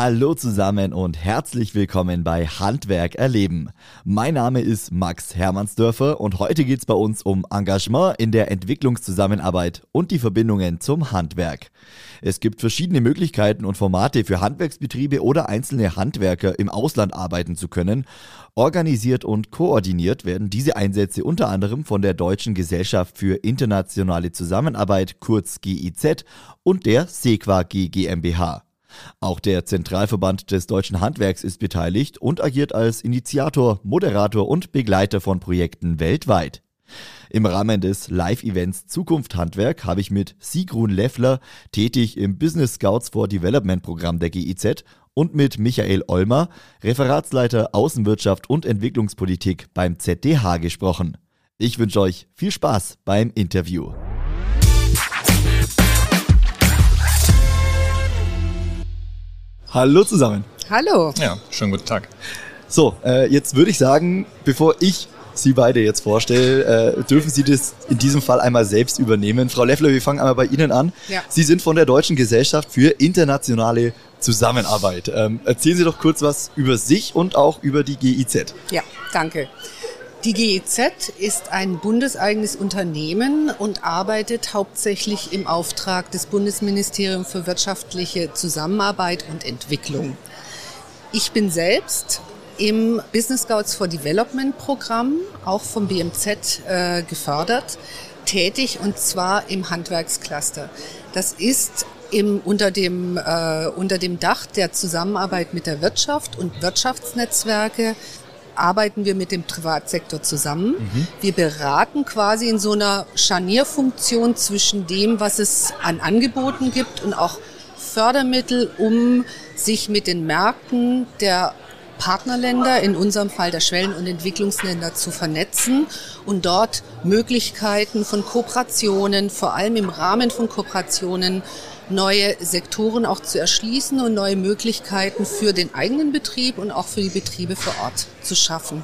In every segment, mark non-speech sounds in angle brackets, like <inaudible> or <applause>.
Hallo zusammen und herzlich willkommen bei Handwerk erleben. Mein Name ist Max Hermannsdörfer und heute geht's bei uns um Engagement in der Entwicklungszusammenarbeit und die Verbindungen zum Handwerk. Es gibt verschiedene Möglichkeiten und Formate für Handwerksbetriebe oder einzelne Handwerker im Ausland arbeiten zu können. Organisiert und koordiniert werden diese Einsätze unter anderem von der Deutschen Gesellschaft für internationale Zusammenarbeit kurz GIZ und der SEQA GmbH. Auch der Zentralverband des deutschen Handwerks ist beteiligt und agiert als Initiator, Moderator und Begleiter von Projekten weltweit. Im Rahmen des Live-Events Zukunft Handwerk habe ich mit Sigrun Leffler, tätig im Business Scouts for Development Programm der GIZ, und mit Michael Olmer, Referatsleiter Außenwirtschaft und Entwicklungspolitik beim ZDH gesprochen. Ich wünsche euch viel Spaß beim Interview. Hallo zusammen. Hallo. Ja, schönen guten Tag. So, äh, jetzt würde ich sagen, bevor ich Sie beide jetzt vorstelle, äh, dürfen Sie das in diesem Fall einmal selbst übernehmen. Frau Leffler, wir fangen einmal bei Ihnen an. Ja. Sie sind von der Deutschen Gesellschaft für internationale Zusammenarbeit. Ähm, erzählen Sie doch kurz was über sich und auch über die GIZ. Ja, danke. Die GIZ ist ein bundeseigenes Unternehmen und arbeitet hauptsächlich im Auftrag des Bundesministeriums für wirtschaftliche Zusammenarbeit und Entwicklung. Ich bin selbst im Business Scouts for Development Programm, auch vom BMZ äh, gefördert, tätig und zwar im Handwerkscluster. Das ist im, unter, dem, äh, unter dem Dach der Zusammenarbeit mit der Wirtschaft und Wirtschaftsnetzwerke arbeiten wir mit dem Privatsektor zusammen. Mhm. Wir beraten quasi in so einer Scharnierfunktion zwischen dem, was es an Angeboten gibt und auch Fördermittel, um sich mit den Märkten der Partnerländer, in unserem Fall der Schwellen- und Entwicklungsländer, zu vernetzen und dort Möglichkeiten von Kooperationen, vor allem im Rahmen von Kooperationen, neue Sektoren auch zu erschließen und neue Möglichkeiten für den eigenen Betrieb und auch für die Betriebe vor Ort zu schaffen.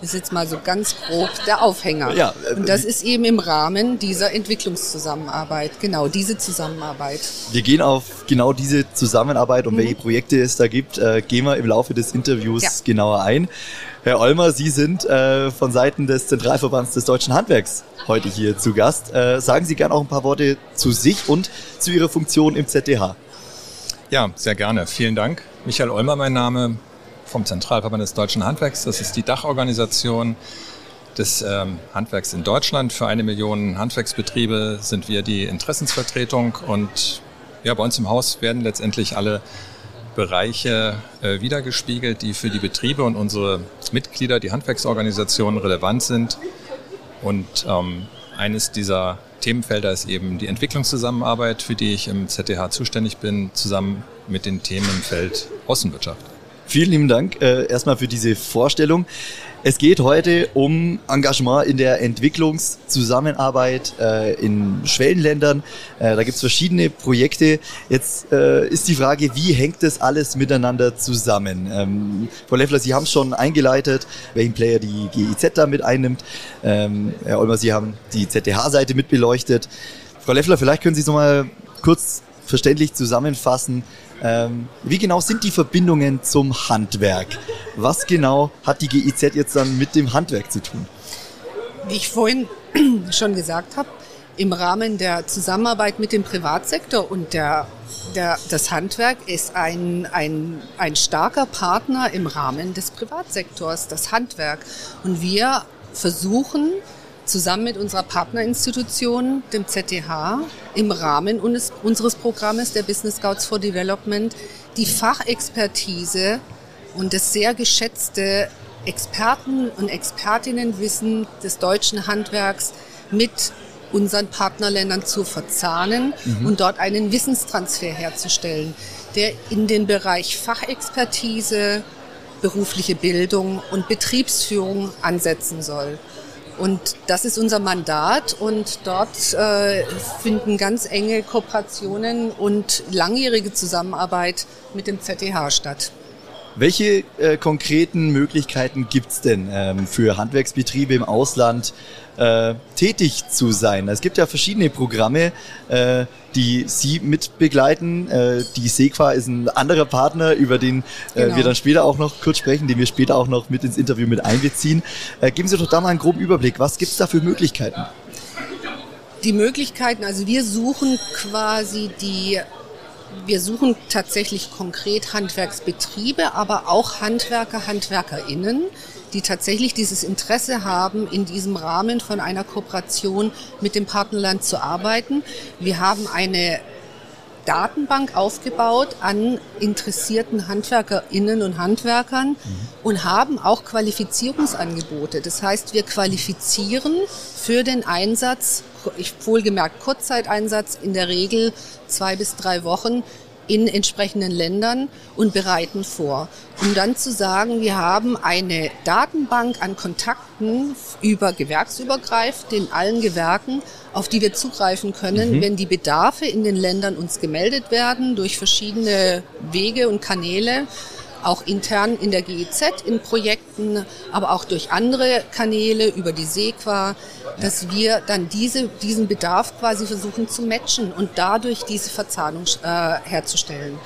Das ist jetzt mal so ganz grob der Aufhänger. Ja, äh, und das ist eben im Rahmen dieser Entwicklungszusammenarbeit, genau diese Zusammenarbeit. Wir gehen auf genau diese Zusammenarbeit und mhm. welche Projekte es da gibt, äh, gehen wir im Laufe des Interviews ja. genauer ein. Herr Olmer, Sie sind äh, von Seiten des Zentralverbands des deutschen Handwerks heute hier zu Gast. Äh, sagen Sie gerne auch ein paar Worte zu sich und zu Ihrer Funktion im ZDH. Ja, sehr gerne. Vielen Dank. Michael Olmer, mein Name vom Zentralverband des deutschen Handwerks. Das ist die Dachorganisation des ähm, Handwerks in Deutschland. Für eine Million Handwerksbetriebe sind wir die Interessensvertretung und ja, bei uns im Haus werden letztendlich alle Bereiche äh, wiedergespiegelt, die für die Betriebe und unsere Mitglieder, die Handwerksorganisationen relevant sind. Und ähm, eines dieser Themenfelder ist eben die Entwicklungszusammenarbeit, für die ich im ZDH zuständig bin, zusammen mit den Themen im Feld Außenwirtschaft. Vielen lieben Dank äh, erstmal für diese Vorstellung. Es geht heute um Engagement in der Entwicklungszusammenarbeit äh, in Schwellenländern. Äh, da gibt es verschiedene Projekte. Jetzt äh, ist die Frage, wie hängt das alles miteinander zusammen? Ähm, Frau Leffler, Sie haben schon eingeleitet, welchen Player die GIZ da mit einnimmt. Ähm, Herr Olmer, Sie haben die ZDH-Seite mit beleuchtet. Frau Leffler, vielleicht können Sie es nochmal kurz verständlich zusammenfassen, ähm, wie genau sind die Verbindungen zum Handwerk? Was genau hat die GIZ jetzt dann mit dem Handwerk zu tun? Wie ich vorhin <clears throat> schon gesagt habe, im Rahmen der Zusammenarbeit mit dem Privatsektor und der, der, das Handwerk ist ein, ein, ein starker Partner im Rahmen des Privatsektors, das Handwerk. Und wir versuchen, zusammen mit unserer Partnerinstitution, dem ZDH, im Rahmen unseres Programmes der Business Scouts for Development die Fachexpertise und das sehr geschätzte Experten- und Expertinnenwissen des deutschen Handwerks mit unseren Partnerländern zu verzahnen mhm. und dort einen Wissenstransfer herzustellen, der in den Bereich Fachexpertise, berufliche Bildung und Betriebsführung ansetzen soll. Und das ist unser Mandat und dort äh, finden ganz enge Kooperationen und langjährige Zusammenarbeit mit dem ZDH statt. Welche äh, konkreten Möglichkeiten gibt es denn ähm, für Handwerksbetriebe im Ausland äh, tätig zu sein? Es gibt ja verschiedene Programme, äh, die Sie mitbegleiten. Äh, die SEQA ist ein anderer Partner, über den äh, genau. wir dann später auch noch kurz sprechen, den wir später auch noch mit ins Interview mit einbeziehen. Äh, geben Sie doch da mal einen groben Überblick. Was gibt es da für Möglichkeiten? Die Möglichkeiten, also wir suchen quasi die wir suchen tatsächlich konkret Handwerksbetriebe, aber auch Handwerker, Handwerkerinnen, die tatsächlich dieses Interesse haben, in diesem Rahmen von einer Kooperation mit dem Partnerland zu arbeiten. Wir haben eine Datenbank aufgebaut an interessierten Handwerkerinnen und Handwerkern mhm. und haben auch Qualifizierungsangebote. Das heißt, wir qualifizieren für den Einsatz, ich wohlgemerkt Kurzzeiteinsatz, in der Regel zwei bis drei Wochen in entsprechenden Ländern und bereiten vor. Um dann zu sagen, wir haben eine Datenbank an Kontakten über gewerksübergreifend in allen Gewerken, auf die wir zugreifen können, mhm. wenn die Bedarfe in den Ländern uns gemeldet werden durch verschiedene Wege und Kanäle auch intern in der GIZ in Projekten, aber auch durch andere Kanäle über die SEQA, dass wir dann diese, diesen Bedarf quasi versuchen zu matchen und dadurch diese Verzahnung äh, herzustellen.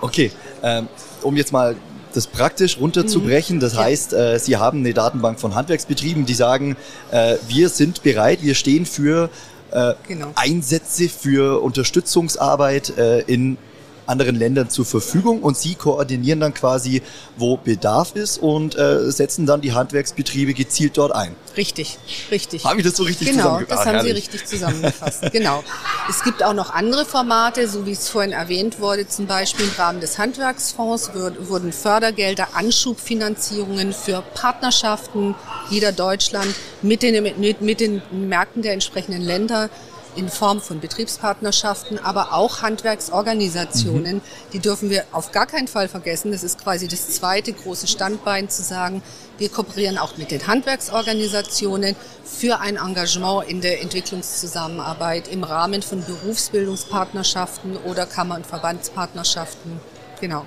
Okay, ähm, um jetzt mal das praktisch runterzubrechen. Das mhm. heißt, äh, Sie haben eine Datenbank von Handwerksbetrieben, die sagen, äh, wir sind bereit, wir stehen für äh, genau. Einsätze, für Unterstützungsarbeit äh, in anderen Ländern zur Verfügung und sie koordinieren dann quasi, wo Bedarf ist und äh, setzen dann die Handwerksbetriebe gezielt dort ein. Richtig, richtig. Habe ich das so richtig Genau, das ah, haben herrlich. Sie richtig zusammengefasst. <laughs> genau. Es gibt auch noch andere Formate, so wie es vorhin erwähnt wurde, zum Beispiel im Rahmen des Handwerksfonds wurden Fördergelder, Anschubfinanzierungen für Partnerschaften jeder Deutschland mit den, mit, mit den Märkten der entsprechenden Länder in Form von Betriebspartnerschaften, aber auch Handwerksorganisationen. Mhm. Die dürfen wir auf gar keinen Fall vergessen. Das ist quasi das zweite große Standbein zu sagen, wir kooperieren auch mit den Handwerksorganisationen für ein Engagement in der Entwicklungszusammenarbeit im Rahmen von Berufsbildungspartnerschaften oder Kammer- und Verbandspartnerschaften. Genau.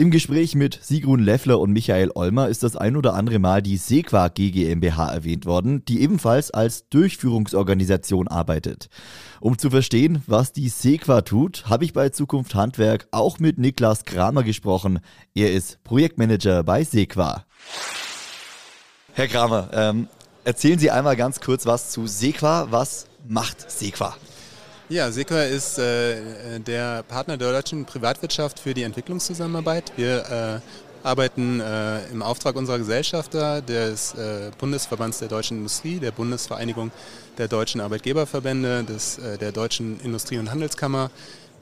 Im Gespräch mit Sigrun Leffler und Michael Olmer ist das ein oder andere Mal die Sequa GmbH erwähnt worden, die ebenfalls als Durchführungsorganisation arbeitet. Um zu verstehen, was die Sequa tut, habe ich bei Zukunft Handwerk auch mit Niklas Kramer gesprochen. Er ist Projektmanager bei Sequa. Herr Kramer, ähm, erzählen Sie einmal ganz kurz was zu Sequa. Was macht Sequa? Ja, SEQA ist äh, der Partner der deutschen Privatwirtschaft für die Entwicklungszusammenarbeit. Wir äh, arbeiten äh, im Auftrag unserer Gesellschafter des äh, Bundesverbands der deutschen Industrie, der Bundesvereinigung der deutschen Arbeitgeberverbände, des, äh, der deutschen Industrie- und Handelskammer,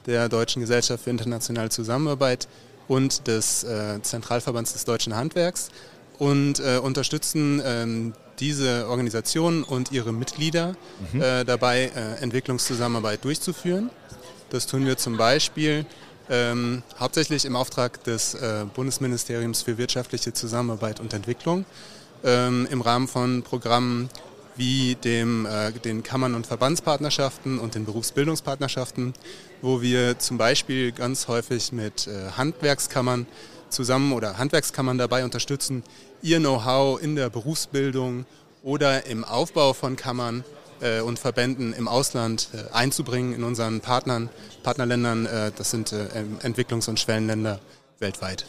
der Deutschen Gesellschaft für internationale Zusammenarbeit und des äh, Zentralverbands des deutschen Handwerks und unterstützen ähm, diese Organisationen und ihre Mitglieder mhm. äh, dabei, äh, Entwicklungszusammenarbeit durchzuführen. Das tun wir zum Beispiel ähm, hauptsächlich im Auftrag des äh, Bundesministeriums für wirtschaftliche Zusammenarbeit und Entwicklung ähm, im Rahmen von Programmen wie dem, äh, den Kammern- und Verbandspartnerschaften und den Berufsbildungspartnerschaften, wo wir zum Beispiel ganz häufig mit äh, Handwerkskammern zusammen oder Handwerkskammern dabei unterstützen, ihr Know-how in der Berufsbildung oder im Aufbau von Kammern äh, und Verbänden im Ausland äh, einzubringen in unseren Partnern, Partnerländern. Äh, das sind äh, Entwicklungs- und Schwellenländer weltweit.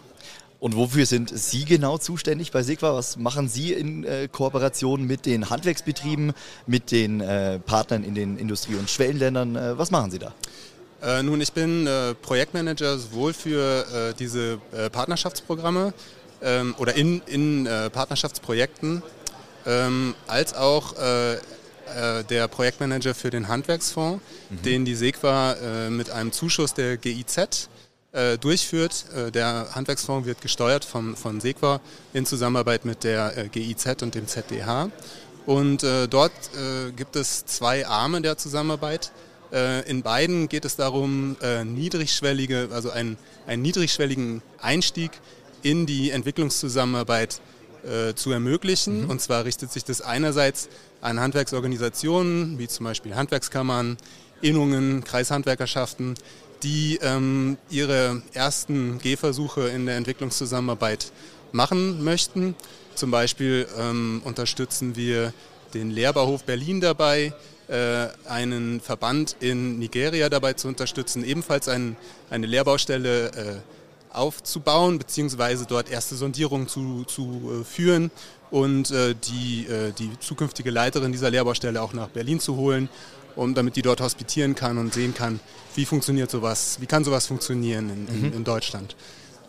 Und wofür sind Sie genau zuständig bei Sigwa? Was machen Sie in äh, Kooperation mit den Handwerksbetrieben, mit den äh, Partnern in den Industrie- und Schwellenländern? Was machen Sie da? Äh, nun, ich bin äh, Projektmanager sowohl für äh, diese Partnerschaftsprogramme ähm, oder in, in Partnerschaftsprojekten ähm, als auch der Projektmanager für den Handwerksfonds, mhm. den die SEQA mit einem Zuschuss der GIZ äh, durchführt. Äh, der Handwerksfonds wird gesteuert vom, von SEQA in Zusammenarbeit mit der äh, GIZ und dem ZDH. Und dort gibt es zwei Arme der Zusammenarbeit. In beiden geht es darum, niedrigschwellige, also einen, einen niedrigschwelligen Einstieg in die Entwicklungszusammenarbeit zu ermöglichen. Mhm. Und zwar richtet sich das einerseits an Handwerksorganisationen, wie zum Beispiel Handwerkskammern, Innungen, Kreishandwerkerschaften, die ähm, ihre ersten Gehversuche in der Entwicklungszusammenarbeit machen möchten. Zum Beispiel ähm, unterstützen wir den Lehrbauhof Berlin dabei, äh, einen Verband in Nigeria dabei zu unterstützen, ebenfalls ein, eine Lehrbaustelle äh, aufzubauen, beziehungsweise dort erste Sondierungen zu, zu äh, führen und äh, die, äh, die zukünftige Leiterin dieser Lehrbaustelle auch nach Berlin zu holen, um, damit die dort hospitieren kann und sehen kann, wie funktioniert sowas, wie kann sowas funktionieren in, in, mhm. in Deutschland.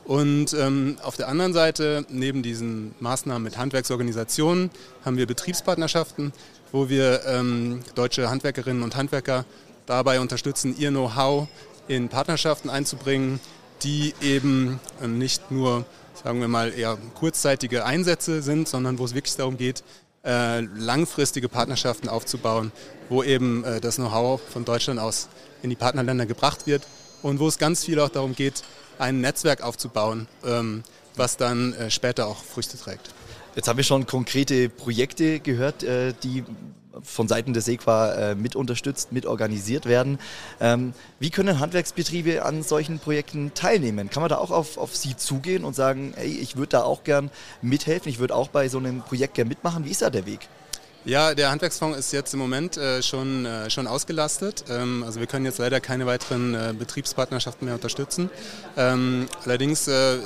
Und ähm, auf der anderen Seite, neben diesen Maßnahmen mit Handwerksorganisationen, haben wir Betriebspartnerschaften, wo wir ähm, deutsche Handwerkerinnen und Handwerker dabei unterstützen, ihr Know-how in Partnerschaften einzubringen, die eben ähm, nicht nur, sagen wir mal, eher kurzzeitige Einsätze sind, sondern wo es wirklich darum geht, äh, langfristige Partnerschaften aufzubauen, wo eben äh, das Know-how von Deutschland aus in die Partnerländer gebracht wird und wo es ganz viel auch darum geht, ein Netzwerk aufzubauen, ähm, was dann äh, später auch Früchte trägt. Jetzt haben wir schon konkrete Projekte gehört, äh, die von Seiten des EQUA äh, mit unterstützt, mit organisiert werden. Ähm, wie können Handwerksbetriebe an solchen Projekten teilnehmen? Kann man da auch auf, auf Sie zugehen und sagen, hey, ich würde da auch gern mithelfen, ich würde auch bei so einem Projekt gern mitmachen? Wie ist da der Weg? Ja, der Handwerksfonds ist jetzt im Moment äh, schon, äh, schon ausgelastet. Ähm, also wir können jetzt leider keine weiteren äh, Betriebspartnerschaften mehr unterstützen. Ähm, allerdings äh,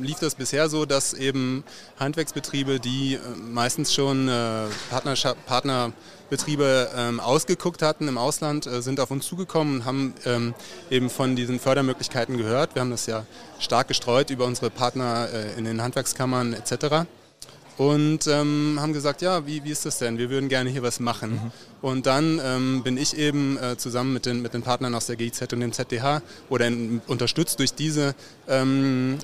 lief das bisher so, dass eben Handwerksbetriebe, die äh, meistens schon äh, Partnerbetriebe ähm, ausgeguckt hatten im Ausland, sind auf uns zugekommen und haben ähm, eben von diesen Fördermöglichkeiten gehört. Wir haben das ja stark gestreut über unsere Partner in den Handwerkskammern etc und ähm, haben gesagt, ja, wie, wie ist das denn? Wir würden gerne hier was machen. Mhm. Und dann ähm, bin ich eben äh, zusammen mit den, mit den Partnern aus der GIZ und dem ZDH oder in, unterstützt durch diese ähm,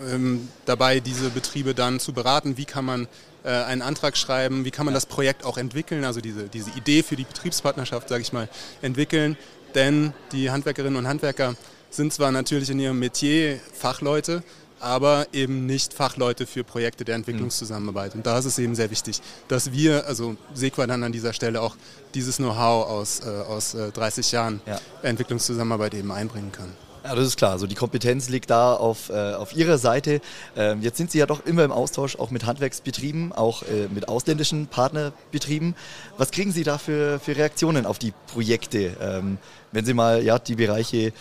ähm, dabei, diese Betriebe dann zu beraten, wie kann man äh, einen Antrag schreiben, wie kann man das Projekt auch entwickeln, also diese, diese Idee für die Betriebspartnerschaft, sage ich mal, entwickeln. Denn die Handwerkerinnen und Handwerker sind zwar natürlich in ihrem Metier Fachleute, aber eben nicht Fachleute für Projekte der Entwicklungszusammenarbeit. Und da ist es eben sehr wichtig, dass wir, also Sequa dann an dieser Stelle auch dieses Know-how aus, äh, aus äh, 30 Jahren ja. Entwicklungszusammenarbeit eben einbringen können. Ja, das ist klar. Also die Kompetenz liegt da auf, äh, auf Ihrer Seite. Ähm, jetzt sind Sie ja doch immer im Austausch auch mit Handwerksbetrieben, auch äh, mit ausländischen Partnerbetrieben. Was kriegen Sie da für, für Reaktionen auf die Projekte, ähm, wenn Sie mal ja, die Bereiche äh,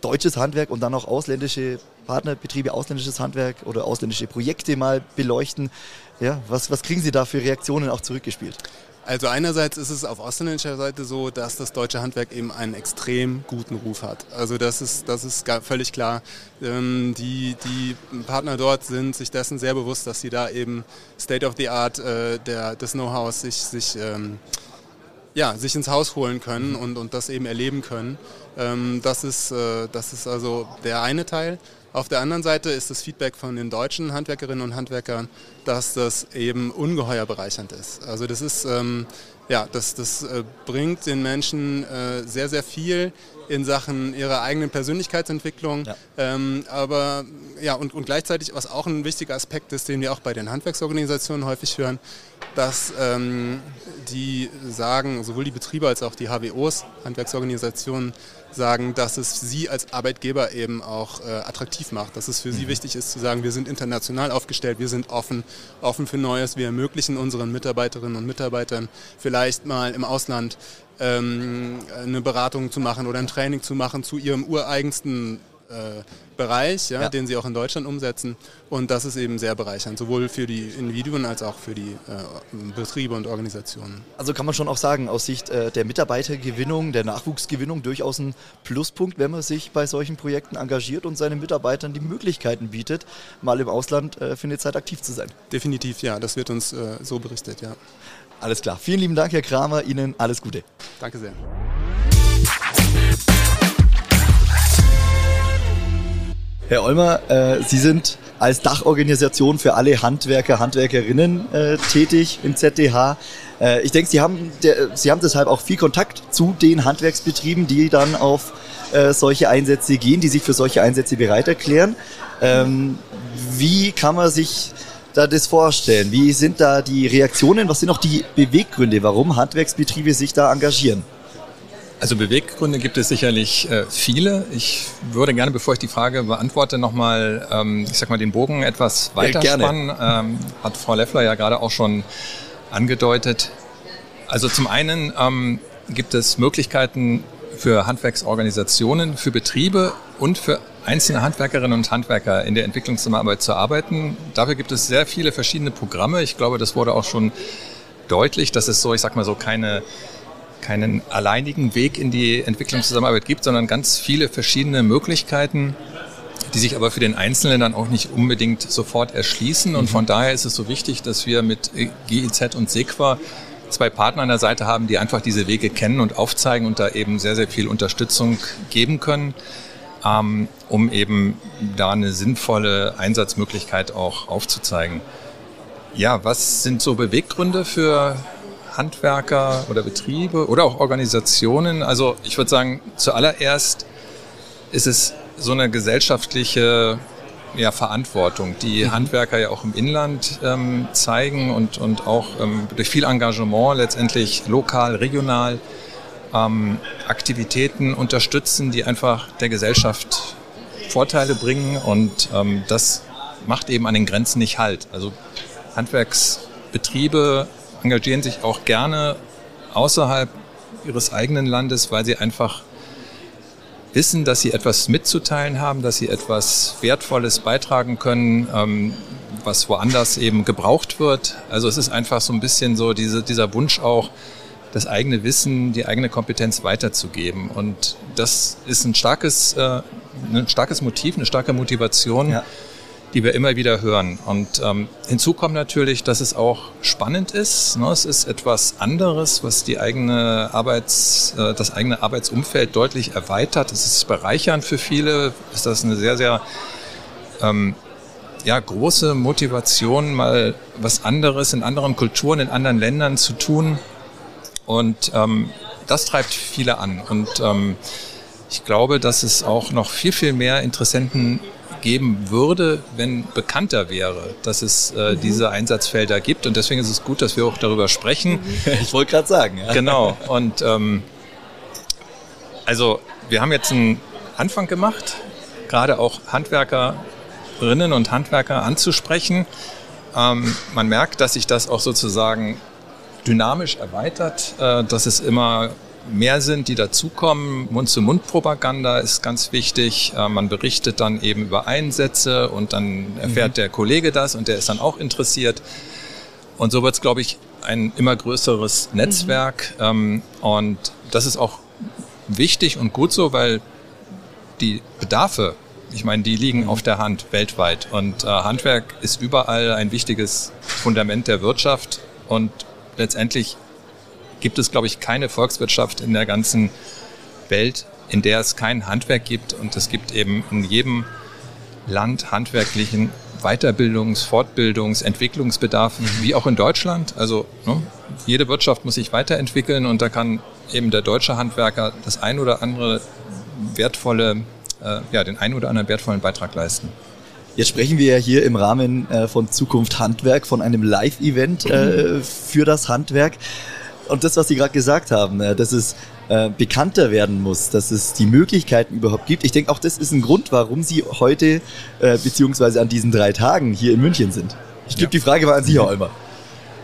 deutsches Handwerk und dann auch ausländische Partnerbetriebe, ausländisches Handwerk oder ausländische Projekte mal beleuchten. Ja, was, was kriegen Sie da für Reaktionen auch zurückgespielt? Also einerseits ist es auf ausländischer Seite so, dass das deutsche Handwerk eben einen extrem guten Ruf hat. Also das ist, das ist völlig klar. Ähm, die, die Partner dort sind sich dessen sehr bewusst, dass sie da eben State of the Art äh, der, des Know-hows sich, sich ähm, ja, sich ins Haus holen können und, und das eben erleben können. Ähm, das, ist, äh, das ist also der eine Teil. Auf der anderen Seite ist das Feedback von den deutschen Handwerkerinnen und Handwerkern, dass das eben ungeheuer bereichernd ist. Also das ist, ähm, ja, das, das äh, bringt den Menschen äh, sehr, sehr viel in Sachen ihrer eigenen Persönlichkeitsentwicklung. Ja. Ähm, aber ja, und, und gleichzeitig, was auch ein wichtiger Aspekt ist, den wir auch bei den Handwerksorganisationen häufig hören, dass ähm, die sagen, sowohl die Betriebe als auch die HWOs, Handwerksorganisationen, sagen, dass es sie als Arbeitgeber eben auch äh, attraktiv macht, dass es für sie mhm. wichtig ist zu sagen, wir sind international aufgestellt, wir sind offen, offen für Neues, wir ermöglichen unseren Mitarbeiterinnen und Mitarbeitern vielleicht mal im Ausland ähm, eine Beratung zu machen oder ein Training zu machen zu ihrem ureigensten Bereich, ja, ja, den sie auch in Deutschland umsetzen. Und das ist eben sehr bereichernd, sowohl für die Individuen als auch für die äh, Betriebe und Organisationen. Also kann man schon auch sagen, aus Sicht äh, der Mitarbeitergewinnung, der Nachwuchsgewinnung durchaus ein Pluspunkt, wenn man sich bei solchen Projekten engagiert und seinen Mitarbeitern die Möglichkeiten bietet, mal im Ausland äh, für eine Zeit aktiv zu sein. Definitiv, ja, das wird uns äh, so berichtet, ja. Alles klar. Vielen lieben Dank, Herr Kramer. Ihnen alles Gute. Danke sehr. Herr Olmer, äh, Sie sind als Dachorganisation für alle Handwerker, Handwerkerinnen äh, tätig im ZDH. Äh, ich denke, Sie haben, der, Sie haben deshalb auch viel Kontakt zu den Handwerksbetrieben, die dann auf äh, solche Einsätze gehen, die sich für solche Einsätze bereit erklären. Ähm, wie kann man sich da das vorstellen? Wie sind da die Reaktionen? Was sind auch die Beweggründe, warum Handwerksbetriebe sich da engagieren? Also Beweggründe gibt es sicherlich äh, viele. Ich würde gerne, bevor ich die Frage beantworte, nochmal, ähm, ich sag mal, den Bogen etwas weiter ja, spannen. Ähm, hat Frau Leffler ja gerade auch schon angedeutet. Also zum einen ähm, gibt es Möglichkeiten für Handwerksorganisationen, für Betriebe und für einzelne Handwerkerinnen und Handwerker in der Entwicklungszusammenarbeit zu arbeiten. Dafür gibt es sehr viele verschiedene Programme. Ich glaube, das wurde auch schon deutlich, dass es so, ich sag mal so, keine keinen alleinigen Weg in die Entwicklungszusammenarbeit gibt, sondern ganz viele verschiedene Möglichkeiten, die sich aber für den Einzelnen dann auch nicht unbedingt sofort erschließen. Und mhm. von daher ist es so wichtig, dass wir mit GIZ und SEQUA zwei Partner an der Seite haben, die einfach diese Wege kennen und aufzeigen und da eben sehr, sehr viel Unterstützung geben können, ähm, um eben da eine sinnvolle Einsatzmöglichkeit auch aufzuzeigen. Ja, was sind so Beweggründe für Handwerker oder Betriebe oder auch Organisationen. Also ich würde sagen, zuallererst ist es so eine gesellschaftliche ja, Verantwortung, die mhm. Handwerker ja auch im Inland ähm, zeigen und, und auch ähm, durch viel Engagement letztendlich lokal, regional ähm, Aktivitäten unterstützen, die einfach der Gesellschaft Vorteile bringen und ähm, das macht eben an den Grenzen nicht halt. Also Handwerksbetriebe engagieren sich auch gerne außerhalb ihres eigenen Landes, weil sie einfach wissen, dass sie etwas mitzuteilen haben, dass sie etwas Wertvolles beitragen können, ähm, was woanders eben gebraucht wird. Also es ist einfach so ein bisschen so diese, dieser Wunsch auch, das eigene Wissen, die eigene Kompetenz weiterzugeben. Und das ist ein starkes, äh, ein starkes Motiv, eine starke Motivation. Ja die wir immer wieder hören. Und ähm, hinzu kommt natürlich, dass es auch spannend ist. Ne? Es ist etwas anderes, was die eigene Arbeits, äh, das eigene Arbeitsumfeld deutlich erweitert. Es ist bereichernd für viele. Ist das eine sehr, sehr ähm, ja, große Motivation, mal was anderes in anderen Kulturen, in anderen Ländern zu tun. Und ähm, das treibt viele an. Und ähm, ich glaube, dass es auch noch viel, viel mehr Interessenten geben würde, wenn bekannter wäre, dass es äh, mhm. diese Einsatzfelder gibt. Und deswegen ist es gut, dass wir auch darüber sprechen. <laughs> Ich wollte gerade sagen. Ja. Genau. Und ähm, also wir haben jetzt einen Anfang gemacht, gerade auch Handwerkerinnen und Handwerker anzusprechen. Ähm, man merkt, dass sich das auch sozusagen dynamisch erweitert, äh, dass es immer mehr sind, die dazukommen. Mund-zu-Mund-Propaganda ist ganz wichtig. Äh, man berichtet dann eben über Einsätze und dann erfährt mhm. der Kollege das und der ist dann auch interessiert. Und so wird es, glaube ich, ein immer größeres Netzwerk. Mhm. und das ist auch wichtig und gut so, weil die Bedarfe, ich meine, die liegen mhm. auf der Hand weltweit. Und äh, Handwerk ist überall ein wichtiges Fundament der Wirtschaft und letztendlich gibt es, glaube ich, keine Volkswirtschaft in der ganzen Welt, in der es kein Handwerk gibt. Und es gibt eben in jedem Land handwerklichen Weiterbildungs-, Fortbildungs-, Entwicklungsbedarf, mhm. wie auch in Deutschland. Also ne, jede Wirtschaft muss sich weiterentwickeln und da kann eben der deutsche Handwerker das ein oder andere wertvolle, äh, ja, den ein oder anderen wertvollen Beitrag leisten. Jetzt sprechen wir ja hier im Rahmen äh, von Zukunft Handwerk, von einem Live-Event äh, für das Handwerk. Und das, was Sie gerade gesagt haben, äh, dass es äh, bekannter werden muss, dass es die Möglichkeiten überhaupt gibt. Ich denke, auch das ist ein Grund, warum Sie heute äh, beziehungsweise an diesen drei Tagen hier in München sind. Ich gebe ja. die Frage mal an Sie, Herr Olmer.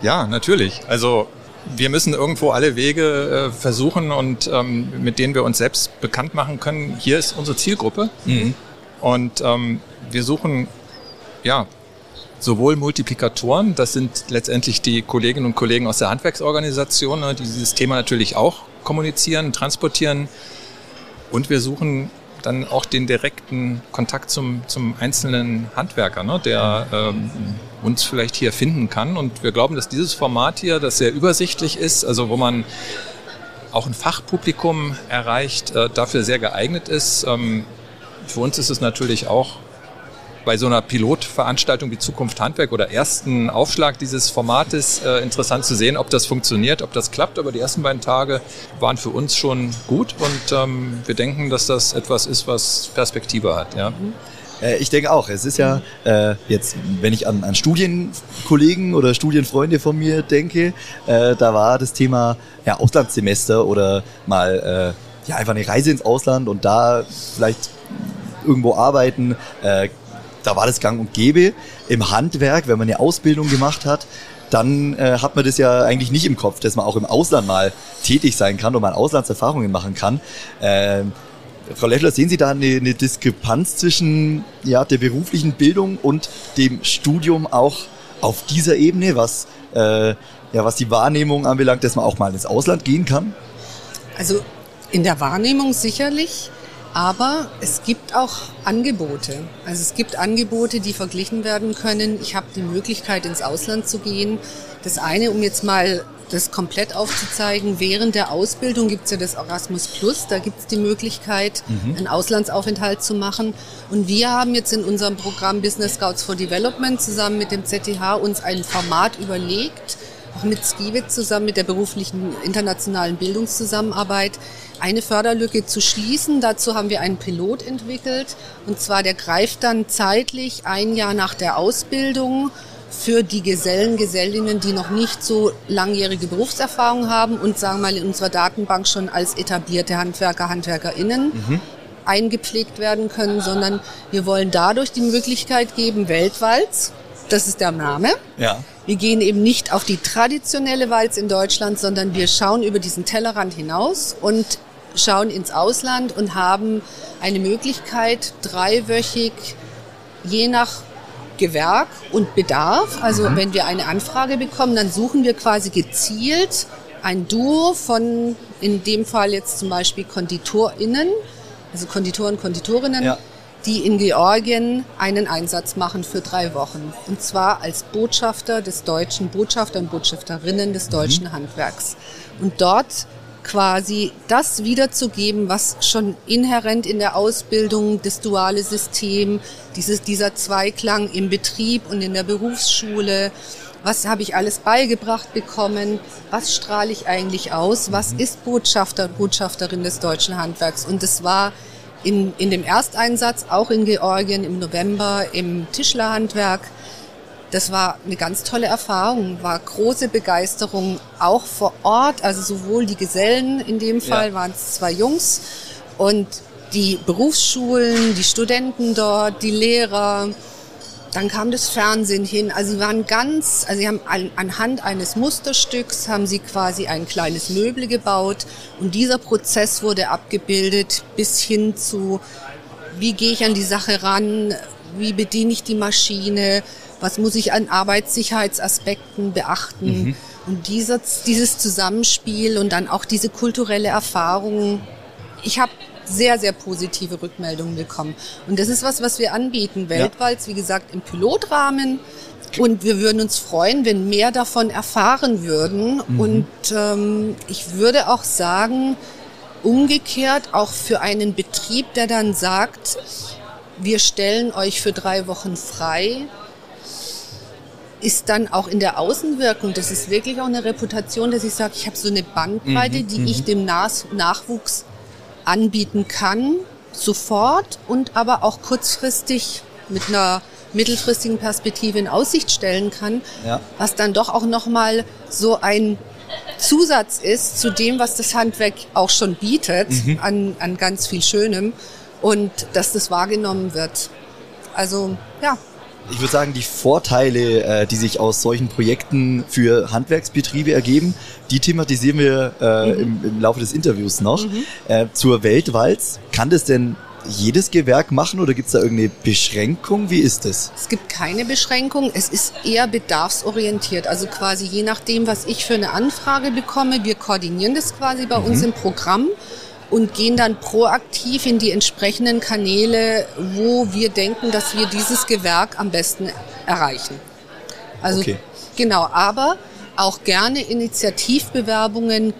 Ja, natürlich. Also wir müssen irgendwo alle Wege äh, versuchen und ähm, mit denen wir uns selbst bekannt machen können. Hier ist unsere Zielgruppe mhm. und ähm, wir suchen ja sowohl Multiplikatoren, das sind letztendlich die Kolleginnen und Kollegen aus der Handwerksorganisation, ne, die dieses Thema natürlich auch kommunizieren, transportieren. Und wir suchen dann auch den direkten Kontakt zum, zum einzelnen Handwerker, ne, der ähm, uns vielleicht hier finden kann. Und wir glauben, dass dieses Format hier, das sehr übersichtlich ist, also wo man auch ein Fachpublikum erreicht, äh, dafür sehr geeignet ist. Ähm, für uns ist es natürlich auch bei so einer Pilotveranstaltung wie Zukunft Handwerk oder ersten Aufschlag dieses Formates äh, interessant zu sehen, ob das funktioniert, ob das klappt. Aber die ersten beiden Tage waren für uns schon gut und ähm, wir denken, dass das etwas ist, was Perspektive hat. Ja. Äh, ich denke auch. Es ist ja äh, jetzt, wenn ich an, an Studienkollegen oder Studienfreunde von mir denke, äh, da war das Thema ja, Auslandssemester oder mal äh, ja, einfach eine Reise ins Ausland und da vielleicht irgendwo arbeiten. Äh, da war das gang und gäbe. Im Handwerk, wenn man eine Ausbildung gemacht hat, dann äh, hat man das ja eigentlich nicht im Kopf, dass man auch im Ausland mal tätig sein kann und mal Auslandserfahrungen machen kann. Ähm, Frau Leffler, sehen Sie da eine, eine Diskrepanz zwischen ja, der beruflichen Bildung und dem Studium auch auf dieser Ebene, was, äh, ja, was die Wahrnehmung anbelangt, dass man auch mal ins Ausland gehen kann? Also in der Wahrnehmung sicherlich, aber es gibt auch Angebote. Also es gibt Angebote, die verglichen werden können. Ich habe die Möglichkeit, ins Ausland zu gehen. Das eine, um jetzt mal das komplett aufzuzeigen. Während der Ausbildung gibt es ja das Erasmus Plus, da gibt es die Möglichkeit, mhm. einen Auslandsaufenthalt zu machen. Und wir haben jetzt in unserem Programm Business Scouts for Development zusammen mit dem ZTH uns ein Format überlegt, auch mit Skiwit zusammen mit der beruflichen internationalen Bildungszusammenarbeit, eine Förderlücke zu schließen. Dazu haben wir einen Pilot entwickelt. Und zwar, der greift dann zeitlich ein Jahr nach der Ausbildung für die Gesellen, Gesellinnen, die noch nicht so langjährige Berufserfahrung haben und sagen wir mal in unserer Datenbank schon als etablierte Handwerker, Handwerkerinnen mhm. eingepflegt werden können, sondern wir wollen dadurch die Möglichkeit geben, Weltwalz, das ist der Name. Ja. Wir gehen eben nicht auf die traditionelle Walz in Deutschland, sondern wir schauen über diesen Tellerrand hinaus und schauen ins Ausland und haben eine Möglichkeit, dreiwöchig, je nach Gewerk und Bedarf. Also mhm. wenn wir eine Anfrage bekommen, dann suchen wir quasi gezielt ein Duo von, in dem Fall jetzt zum Beispiel KonditorInnen, also Konditoren, Konditorinnen, ja. Die in Georgien einen Einsatz machen für drei Wochen. Und zwar als Botschafter des deutschen, Botschafter und Botschafterinnen des deutschen mhm. Handwerks. Und dort quasi das wiederzugeben, was schon inhärent in der Ausbildung, das duale System, dieses, dieser Zweiklang im Betrieb und in der Berufsschule, was habe ich alles beigebracht bekommen, was strahle ich eigentlich aus, was mhm. ist Botschafter, Botschafterin des deutschen Handwerks. Und das war in, in dem Ersteinsatz, auch in Georgien im November im Tischlerhandwerk, das war eine ganz tolle Erfahrung, war große Begeisterung auch vor Ort, also sowohl die Gesellen, in dem Fall ja. waren es zwei Jungs und die Berufsschulen, die Studenten dort, die Lehrer, dann kam das Fernsehen hin. Also sie waren ganz, also sie haben an, anhand eines Musterstücks haben sie quasi ein kleines Möbel gebaut und dieser Prozess wurde abgebildet bis hin zu, wie gehe ich an die Sache ran, wie bediene ich die Maschine, was muss ich an Arbeitssicherheitsaspekten beachten. Mhm. Und dieser, dieses Zusammenspiel und dann auch diese kulturelle Erfahrung. Ich habe sehr, sehr positive Rückmeldungen bekommen. Und das ist was, was wir anbieten weltweit, ja. wie gesagt, im Pilotrahmen. Und wir würden uns freuen, wenn mehr davon erfahren würden. Mhm. Und ähm, ich würde auch sagen, umgekehrt auch für einen Betrieb, der dann sagt, wir stellen euch für drei Wochen frei, ist dann auch in der Außenwirkung, das ist wirklich auch eine Reputation, dass ich sage, ich habe so eine Bandbreite, mhm, die ich mhm. dem Nas Nachwuchs anbieten kann, sofort und aber auch kurzfristig mit einer mittelfristigen Perspektive in Aussicht stellen kann, ja. was dann doch auch nochmal so ein Zusatz ist zu dem, was das Handwerk auch schon bietet, mhm. an, an ganz viel Schönem und dass das wahrgenommen wird. Also ja, ich würde sagen, die Vorteile, äh, die sich aus solchen Projekten für Handwerksbetriebe ergeben, die thematisieren wir äh, mhm. im, im, Laufe des Interviews noch. Mhm. Äh, zur Weltwalz, kann das denn jedes Gewerk machen oder gibt es da irgendeine Beschränkung? Wie ist das? Es gibt keine Beschränkung. Es ist eher bedarfsorientiert. Also quasi je nachdem, was ich für eine Anfrage bekomme, wir koordinieren das quasi bei mhm. uns im Programm und gehen dann proaktiv in die entsprechenden Kanäle, wo wir denken, dass wir dieses Gewerk am besten erreichen. Also okay. genau, aber auch gerne Initiativbewerbungen,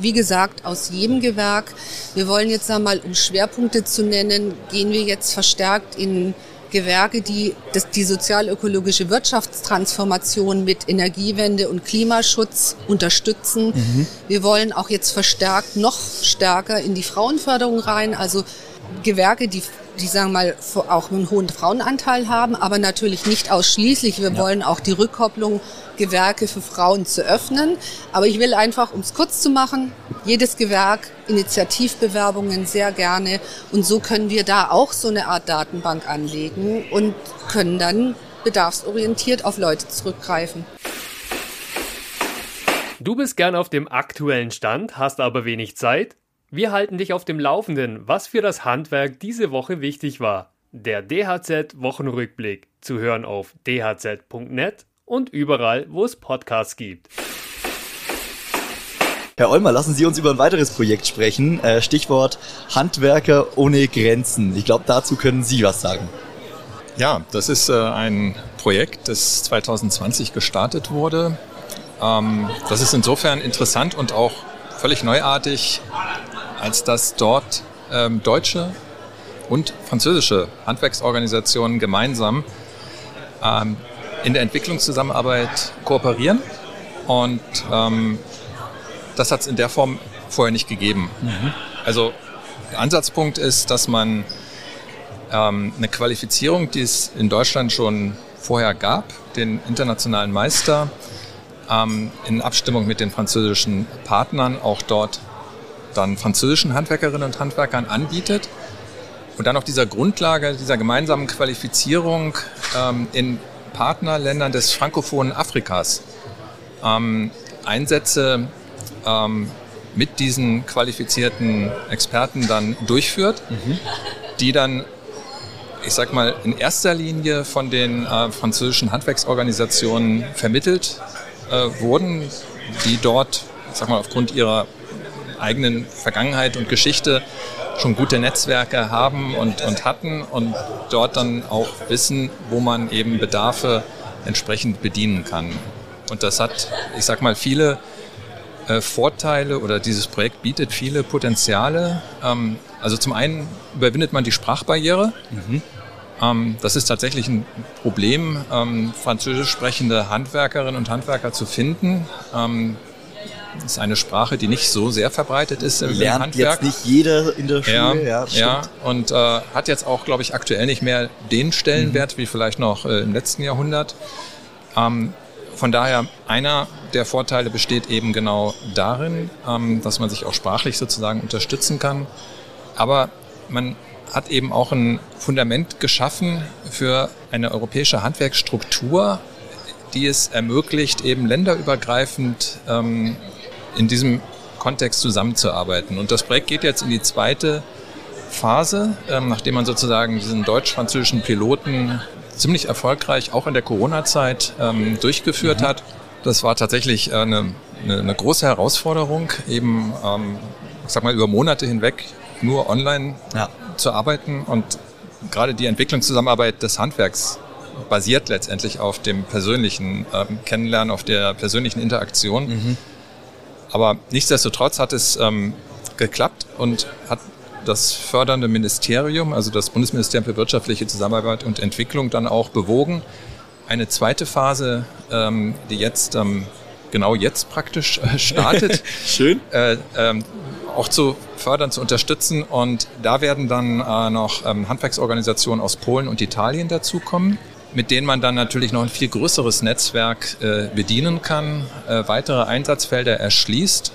wie gesagt, aus jedem Gewerk. Wir wollen jetzt einmal, um Schwerpunkte zu nennen, gehen wir jetzt verstärkt in Gewerke, die das, die sozialökologische Wirtschaftstransformation mit Energiewende und Klimaschutz unterstützen. Mhm. Wir wollen auch jetzt verstärkt noch stärker in die Frauenförderung rein, also Gewerke, die die sagen mal auch einen hohen Frauenanteil haben, aber natürlich nicht ausschließlich. Wir ja. wollen auch die Rückkopplung Gewerke für Frauen zu öffnen. Aber ich will einfach, um es kurz zu machen, jedes Gewerk, Initiativbewerbungen sehr gerne. Und so können wir da auch so eine Art Datenbank anlegen und können dann bedarfsorientiert auf Leute zurückgreifen. Du bist gern auf dem aktuellen Stand, hast aber wenig Zeit? Wir halten dich auf dem Laufenden, was für das Handwerk diese Woche wichtig war. Der DHZ-Wochenrückblick zu hören auf dhz.net und überall, wo es Podcasts gibt. Herr Olmer, lassen Sie uns über ein weiteres Projekt sprechen. Äh, Stichwort Handwerker ohne Grenzen. Ich glaube, dazu können Sie was sagen. Ja, das ist äh, ein Projekt, das 2020 gestartet wurde. Ähm, das ist insofern interessant und auch völlig neuartig, als dass dort ähm, deutsche und französische Handwerksorganisationen gemeinsam ähm, in der Entwicklungszusammenarbeit kooperieren. Und ähm, das hat es in der Form vorher nicht gegeben. Mhm. Also der Ansatzpunkt ist, dass man ähm, eine Qualifizierung, die es in Deutschland schon vorher gab, den internationalen Meister, ähm, in Abstimmung mit den französischen Partnern auch dort dann französischen Handwerkerinnen und Handwerkern anbietet und dann auf dieser Grundlage dieser gemeinsamen Qualifizierung ähm, in Partnerländern des frankophonen Afrikas ähm, Einsätze ähm, mit diesen qualifizierten Experten dann durchführt, mhm. die dann, ich sag mal, in erster Linie von den äh, französischen Handwerksorganisationen vermittelt äh, wurden, die dort, ich sag mal, aufgrund ihrer eigenen Vergangenheit und Geschichte schon gute Netzwerke haben und, und hatten und dort dann auch wissen, wo man eben Bedarfe entsprechend bedienen kann. Und das hat, ich sag mal, viele äh, Vorteile oder dieses Projekt bietet viele Potenziale. Ähm, also zum einen überwindet man die Sprachbarriere. Mhm. Ähm, das ist tatsächlich ein Problem, ähm, französisch sprechende Handwerkerinnen und Handwerker zu finden. Das ist eine Sprache, die nicht so sehr verbreitet ist im Lernt Handwerk. jetzt nicht jeder in der Schule. Ja, ja, ja und äh, hat jetzt auch, glaube ich, aktuell nicht mehr den Stellenwert mhm. wie vielleicht noch äh, im letzten Jahrhundert. Ähm, von daher, einer der Vorteile besteht eben genau darin, ähm, dass man sich auch sprachlich sozusagen unterstützen kann. Aber man hat eben auch ein Fundament geschaffen für eine europäische Handwerksstruktur, die es ermöglicht, eben länderübergreifend ähm, in diesem Kontext zusammenzuarbeiten. Und das Projekt geht jetzt in die zweite Phase, ähm, nachdem man sozusagen diesen deutsch-französischen Piloten ziemlich erfolgreich auch in der Corona-Zeit ähm, durchgeführt mhm. hat. Das war tatsächlich äh, eine, eine, eine, große Herausforderung, eben, ähm, ich sag mal, über Monate hinweg nur online ja. zu arbeiten und gerade die Entwicklungszusammenarbeit des Handwerks basiert letztendlich auf dem persönlichen ähm, Kennenlernen, auf der persönlichen Interaktion. Mhm. Aber nichtsdestotrotz hat es ähm, geklappt und hat das fördernde Ministerium, also das Bundesministerium für wirtschaftliche Zusammenarbeit und Entwicklung, dann auch bewogen, eine zweite Phase, ähm, die jetzt ähm, genau jetzt praktisch äh, startet, <laughs> schön, äh, ähm, auch zu fördern, zu unterstützen. Und da werden dann äh, noch ähm, Handwerksorganisationen aus Polen und Italien dazukommen mit denen man dann natürlich noch ein viel größeres Netzwerk äh, bedienen kann, äh, weitere Einsatzfelder erschließt,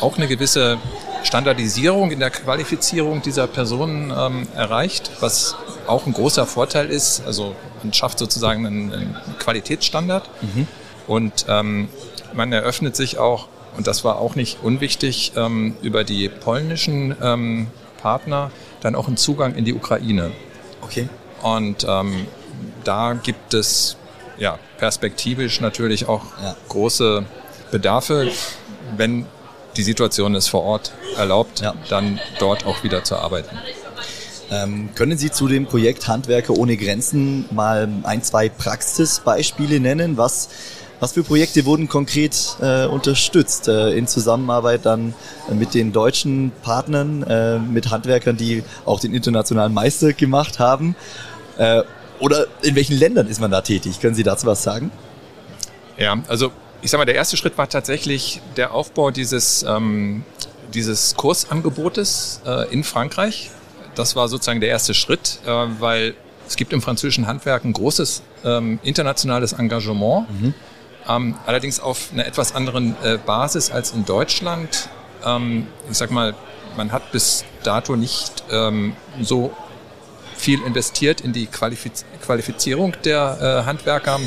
auch eine gewisse Standardisierung in der Qualifizierung dieser Personen ähm, erreicht, was auch ein großer Vorteil ist. Also man schafft sozusagen einen, einen Qualitätsstandard mhm. und ähm, man eröffnet sich auch, und das war auch nicht unwichtig, ähm, über die polnischen ähm, Partner dann auch einen Zugang in die Ukraine. Okay. Und ähm, da gibt es ja, perspektivisch natürlich auch ja. große Bedarfe, wenn die Situation es vor Ort erlaubt, ja. dann dort auch wieder zu arbeiten. Ähm, können Sie zu dem Projekt Handwerker ohne Grenzen mal ein, zwei Praxisbeispiele nennen? Was, was für Projekte wurden konkret äh, unterstützt äh, in Zusammenarbeit dann mit den deutschen Partnern, äh, mit Handwerkern, die auch den internationalen Meister gemacht haben? Oder in welchen Ländern ist man da tätig? Können Sie dazu was sagen? Ja, also ich sag mal, der erste Schritt war tatsächlich der Aufbau dieses, ähm, dieses Kursangebotes äh, in Frankreich. das war sozusagen der erste Schritt, äh, weil es gibt im französischen Handwerk ein großes ähm, internationales Engagement, mhm. ähm, allerdings auf einer etwas anderen äh, Basis als in Deutschland. Ähm, ich sag mal, man hat bis dato nicht ähm, so viel investiert in die Qualifiz Qualifizierung der äh, Handwerker,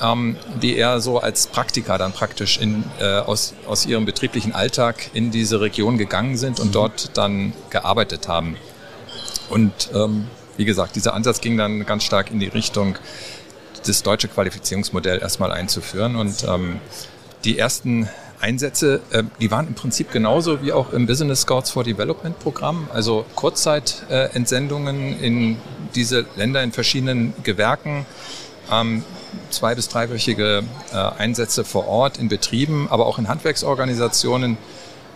ähm, die eher so als Praktiker dann praktisch in, äh, aus, aus ihrem betrieblichen Alltag in diese Region gegangen sind und mhm. dort dann gearbeitet haben. Und ähm, wie gesagt, dieser Ansatz ging dann ganz stark in die Richtung, das deutsche Qualifizierungsmodell erstmal einzuführen. Und ähm, die ersten Einsätze, äh, die waren im Prinzip genauso wie auch im Business Scouts for Development Programm, also Kurzzeit-Entsendungen in diese Länder in verschiedenen Gewerken, ähm, zwei- bis dreiwöchige äh, Einsätze vor Ort in Betrieben, aber auch in Handwerksorganisationen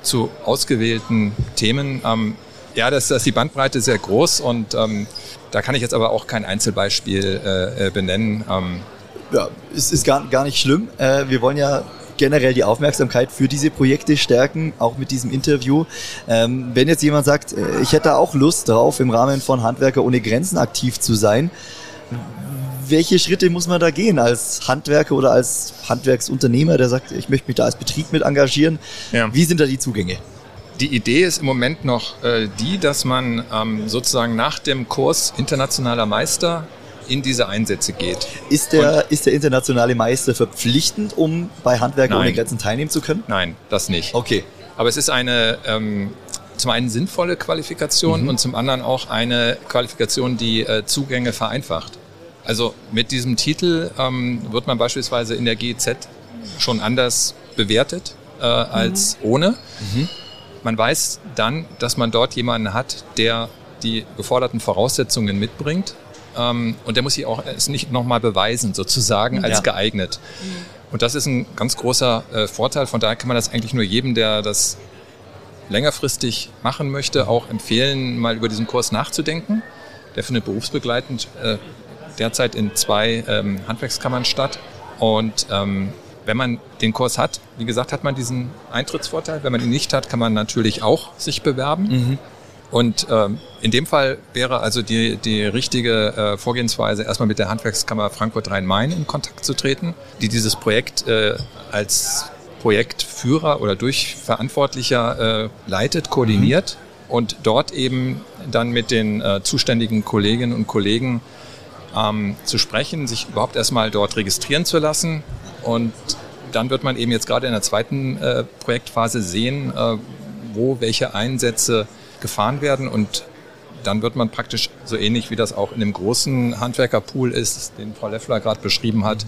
zu ausgewählten Themen. Ähm, ja, das, das ist die Bandbreite sehr groß und ähm, da kann ich jetzt aber auch kein Einzelbeispiel äh, äh benennen. Ähm, ja, es ist gar, gar nicht schlimm. Wir wollen ja generell die Aufmerksamkeit für diese Projekte stärken, auch mit diesem Interview. Ähm, wenn jetzt jemand sagt, äh, ich hätte auch Lust drauf, im Rahmen von Handwerker ohne Grenzen aktiv zu sein, welche Schritte muss man da gehen als Handwerker oder als Handwerksunternehmer, der sagt, ich möchte mich da als Betrieb mit engagieren? Ja. Wie sind da die Zugänge? Die Idee ist im Moment noch äh, die, dass man ähm, sozusagen nach dem Kurs internationaler Meister in diese Einsätze geht. Ist der, ist der internationale Meister verpflichtend, um bei Handwerker ohne Grenzen teilnehmen zu können? Nein, das nicht. Okay. Aber es ist eine ähm, zum einen sinnvolle Qualifikation mhm. und zum anderen auch eine Qualifikation, die äh, Zugänge vereinfacht. Also mit diesem Titel ähm, wird man beispielsweise in der GEZ schon anders bewertet äh, als mhm. ohne. Mhm. Man weiß dann, dass man dort jemanden hat, der die geforderten Voraussetzungen mitbringt ähm, und der muss sich auch es nicht nochmal beweisen, sozusagen, als ja. geeignet. Und das ist ein ganz großer äh, Vorteil. Von daher kann man das eigentlich nur jedem, der das längerfristig machen möchte, auch empfehlen, mal über diesen Kurs nachzudenken. Der findet berufsbegleitend äh, derzeit in zwei ähm, Handwerkskammern statt. Und ähm, wenn man den Kurs hat, wie gesagt, hat man diesen Eintrittsvorteil. Wenn man ihn nicht hat, kann man natürlich auch sich bewerben. Mhm. Und ähm, in dem Fall wäre also die, die richtige äh, Vorgehensweise, erstmal mit der Handwerkskammer Frankfurt Rhein-Main in Kontakt zu treten, die dieses Projekt äh, als Projektführer oder Durchverantwortlicher äh, leitet, koordiniert mhm. und dort eben dann mit den äh, zuständigen Kolleginnen und Kollegen ähm, zu sprechen, sich überhaupt erstmal dort registrieren zu lassen und dann wird man eben jetzt gerade in der zweiten äh, Projektphase sehen, äh, wo welche Einsätze gefahren werden und dann wird man praktisch so ähnlich wie das auch in dem großen Handwerkerpool ist, den Frau Leffler gerade beschrieben hat,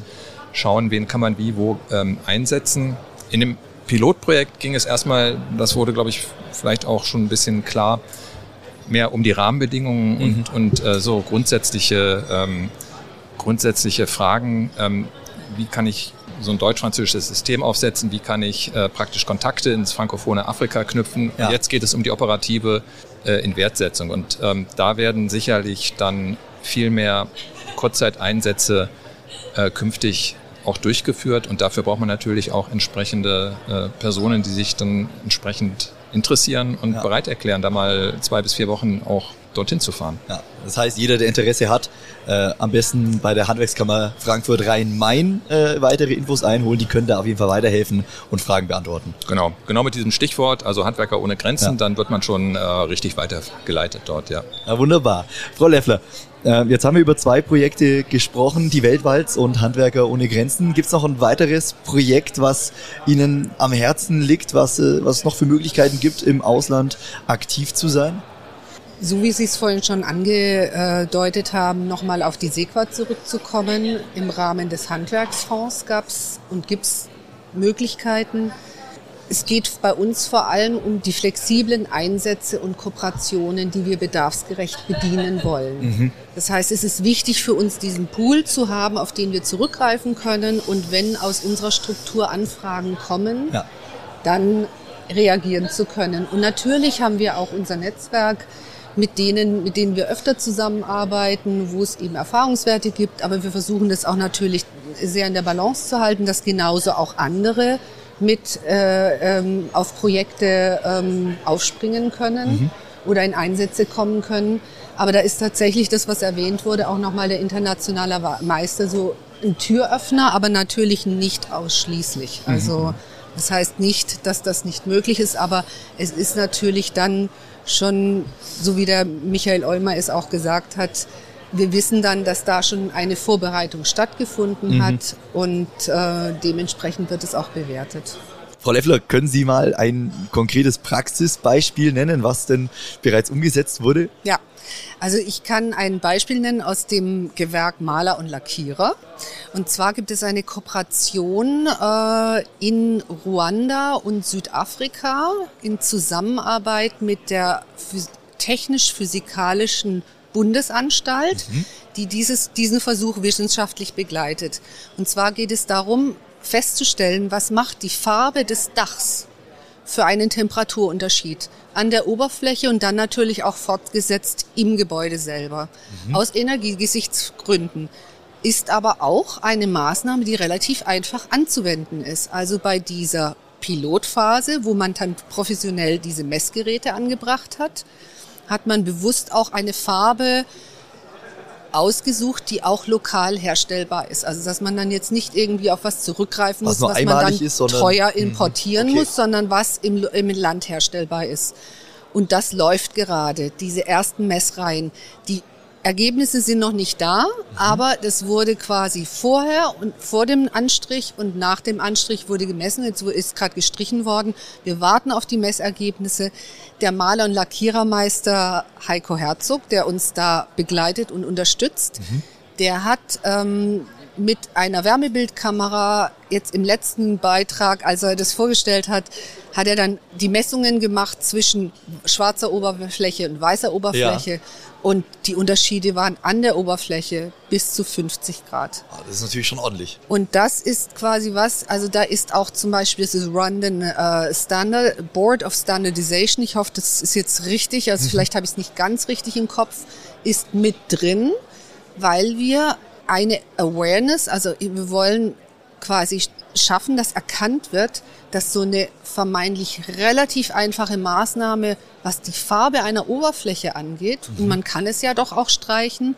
schauen, wen kann man wie wo ähm, einsetzen. In dem Pilotprojekt ging es erstmal, das wurde glaube ich vielleicht auch schon ein bisschen klar, mehr um die Rahmenbedingungen mhm. und, und äh, so grundsätzliche, ähm, grundsätzliche Fragen. Ähm, wie kann ich so ein deutsch-französisches System aufsetzen, wie kann ich äh, praktisch Kontakte ins frankophone Afrika knüpfen. Ja. Jetzt geht es um die operative äh, Inwertsetzung und ähm, da werden sicherlich dann viel mehr Kurzzeiteinsätze äh, künftig auch durchgeführt und dafür braucht man natürlich auch entsprechende äh, Personen, die sich dann entsprechend interessieren und ja. bereit erklären, da mal zwei bis vier Wochen auch dorthin zu fahren. Ja, das heißt, jeder, der Interesse hat, äh, am besten bei der Handwerkskammer Frankfurt Rhein-Main äh, weitere Infos einholen. Die können da auf jeden Fall weiterhelfen und Fragen beantworten. Genau, genau mit diesem Stichwort, also Handwerker ohne Grenzen, ja. dann wird man schon äh, richtig weitergeleitet dort, ja. ja wunderbar. Frau Leffler, äh, Jetzt haben wir über zwei Projekte gesprochen, die Weltwalz und Handwerker ohne Grenzen. Gibt es noch ein weiteres Projekt, was Ihnen am Herzen liegt, was, äh, was es noch für Möglichkeiten gibt, im Ausland aktiv zu sein? So wie Sie es vorhin schon angedeutet haben, nochmal auf die Sequa zurückzukommen. Im Rahmen des Handwerksfonds gab es und gibt es Möglichkeiten. Es geht bei uns vor allem um die flexiblen Einsätze und Kooperationen, die wir bedarfsgerecht bedienen wollen. Mhm. Das heißt, es ist wichtig für uns, diesen Pool zu haben, auf den wir zurückgreifen können. Und wenn aus unserer Struktur Anfragen kommen, ja. dann reagieren zu können. Und natürlich haben wir auch unser Netzwerk mit denen, mit denen wir öfter zusammenarbeiten, wo es eben Erfahrungswerte gibt. Aber wir versuchen das auch natürlich sehr in der Balance zu halten, dass genauso auch andere mit äh, ähm, auf Projekte ähm, aufspringen können. Mhm. oder in Einsätze kommen können. Aber da ist tatsächlich das, was erwähnt wurde, auch nochmal der internationale Meister so ein Türöffner, aber natürlich nicht ausschließlich. Mhm. Also das heißt nicht, dass das nicht möglich ist, aber es ist natürlich dann schon, so wie der Michael Olmer es auch gesagt hat, wir wissen dann, dass da schon eine Vorbereitung stattgefunden mhm. hat und äh, dementsprechend wird es auch bewertet. Frau Leffler, können Sie mal ein konkretes Praxisbeispiel nennen, was denn bereits umgesetzt wurde? Ja, also ich kann ein Beispiel nennen aus dem Gewerk Maler und Lackierer. Und zwar gibt es eine Kooperation äh, in Ruanda und Südafrika in Zusammenarbeit mit der technisch-physikalischen Bundesanstalt, mhm. die dieses, diesen Versuch wissenschaftlich begleitet. Und zwar geht es darum, festzustellen, was macht die Farbe des Dachs für einen Temperaturunterschied an der Oberfläche und dann natürlich auch fortgesetzt im Gebäude selber. Mhm. Aus Energiegesichtsgründen ist aber auch eine Maßnahme, die relativ einfach anzuwenden ist. Also bei dieser Pilotphase, wo man dann professionell diese Messgeräte angebracht hat, hat man bewusst auch eine Farbe ausgesucht, die auch lokal herstellbar ist. Also dass man dann jetzt nicht irgendwie auf was zurückgreifen was muss, was man dann ist, teuer mhm. importieren okay. muss, sondern was im, im Land herstellbar ist. Und das läuft gerade, diese ersten Messreihen. Die Ergebnisse sind noch nicht da, mhm. aber das wurde quasi vorher und vor dem Anstrich und nach dem Anstrich wurde gemessen. Jetzt ist gerade gestrichen worden. Wir warten auf die Messergebnisse. Der Maler und Lackierermeister Heiko Herzog, der uns da begleitet und unterstützt, mhm. der hat ähm, mit einer Wärmebildkamera jetzt im letzten Beitrag, als er das vorgestellt hat, hat er dann die Messungen gemacht zwischen schwarzer Oberfläche und weißer Oberfläche. Ja. Und die Unterschiede waren an der Oberfläche bis zu 50 Grad. Ah, das ist natürlich schon ordentlich. Und das ist quasi was, also da ist auch zum Beispiel das London uh, Standard, Board of Standardization, ich hoffe, das ist jetzt richtig, also mhm. vielleicht habe ich es nicht ganz richtig im Kopf, ist mit drin, weil wir eine Awareness, also wir wollen quasi schaffen, dass erkannt wird, dass so eine vermeintlich relativ einfache Maßnahme, was die Farbe einer Oberfläche angeht, mhm. und man kann es ja doch auch streichen,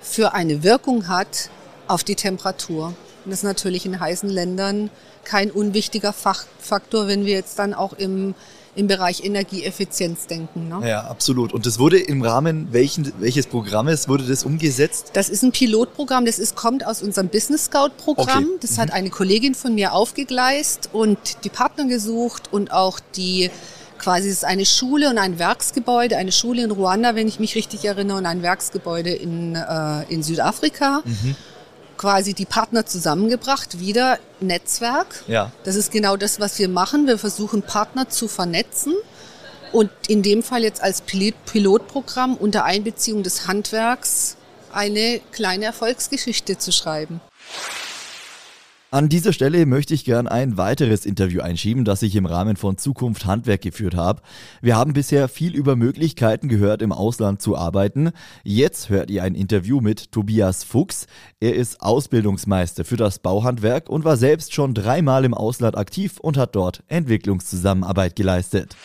für eine Wirkung hat auf die Temperatur. Und das ist natürlich in heißen Ländern kein unwichtiger Faktor, wenn wir jetzt dann auch im im Bereich Energieeffizienz denken. Ne? Ja, absolut. Und das wurde im Rahmen welchen, welches Programmes wurde das umgesetzt? Das ist ein Pilotprogramm, das ist, kommt aus unserem Business Scout Programm. Okay. Das mhm. hat eine Kollegin von mir aufgegleist und die Partner gesucht und auch die quasi ist eine Schule und ein Werksgebäude, eine Schule in Ruanda, wenn ich mich richtig erinnere, und ein Werksgebäude in, äh, in Südafrika. Mhm quasi die Partner zusammengebracht, wieder Netzwerk. Ja. Das ist genau das, was wir machen. Wir versuchen Partner zu vernetzen und in dem Fall jetzt als Pilotprogramm unter Einbeziehung des Handwerks eine kleine Erfolgsgeschichte zu schreiben. An dieser Stelle möchte ich gern ein weiteres Interview einschieben, das ich im Rahmen von Zukunft Handwerk geführt habe. Wir haben bisher viel über Möglichkeiten gehört, im Ausland zu arbeiten. Jetzt hört ihr ein Interview mit Tobias Fuchs. Er ist Ausbildungsmeister für das Bauhandwerk und war selbst schon dreimal im Ausland aktiv und hat dort Entwicklungszusammenarbeit geleistet.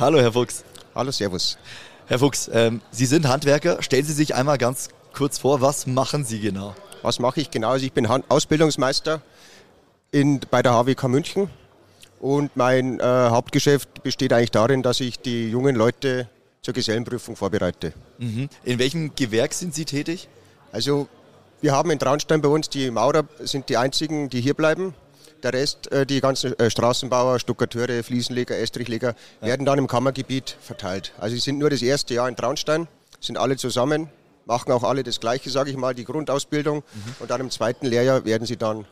Hallo, Herr Fuchs. Hallo, Servus. Herr Fuchs, ähm, Sie sind Handwerker. Stellen Sie sich einmal ganz kurz vor, was machen Sie genau? Was mache ich genau? Also ich bin Ausbildungsmeister in, bei der HWK München und mein äh, Hauptgeschäft besteht eigentlich darin, dass ich die jungen Leute zur Gesellenprüfung vorbereite. Mhm. In welchem Gewerk sind Sie tätig? Also wir haben in Traunstein bei uns, die Maurer sind die einzigen, die hier bleiben. Der Rest, äh, die ganzen äh, Straßenbauer, Stuckateure, Fliesenleger, Estrichleger, ja. werden dann im Kammergebiet verteilt. Also sie sind nur das erste Jahr in Traunstein, sind alle zusammen, machen auch alle das Gleiche, sage ich mal, die Grundausbildung. Mhm. Und dann im zweiten Lehrjahr werden sie dann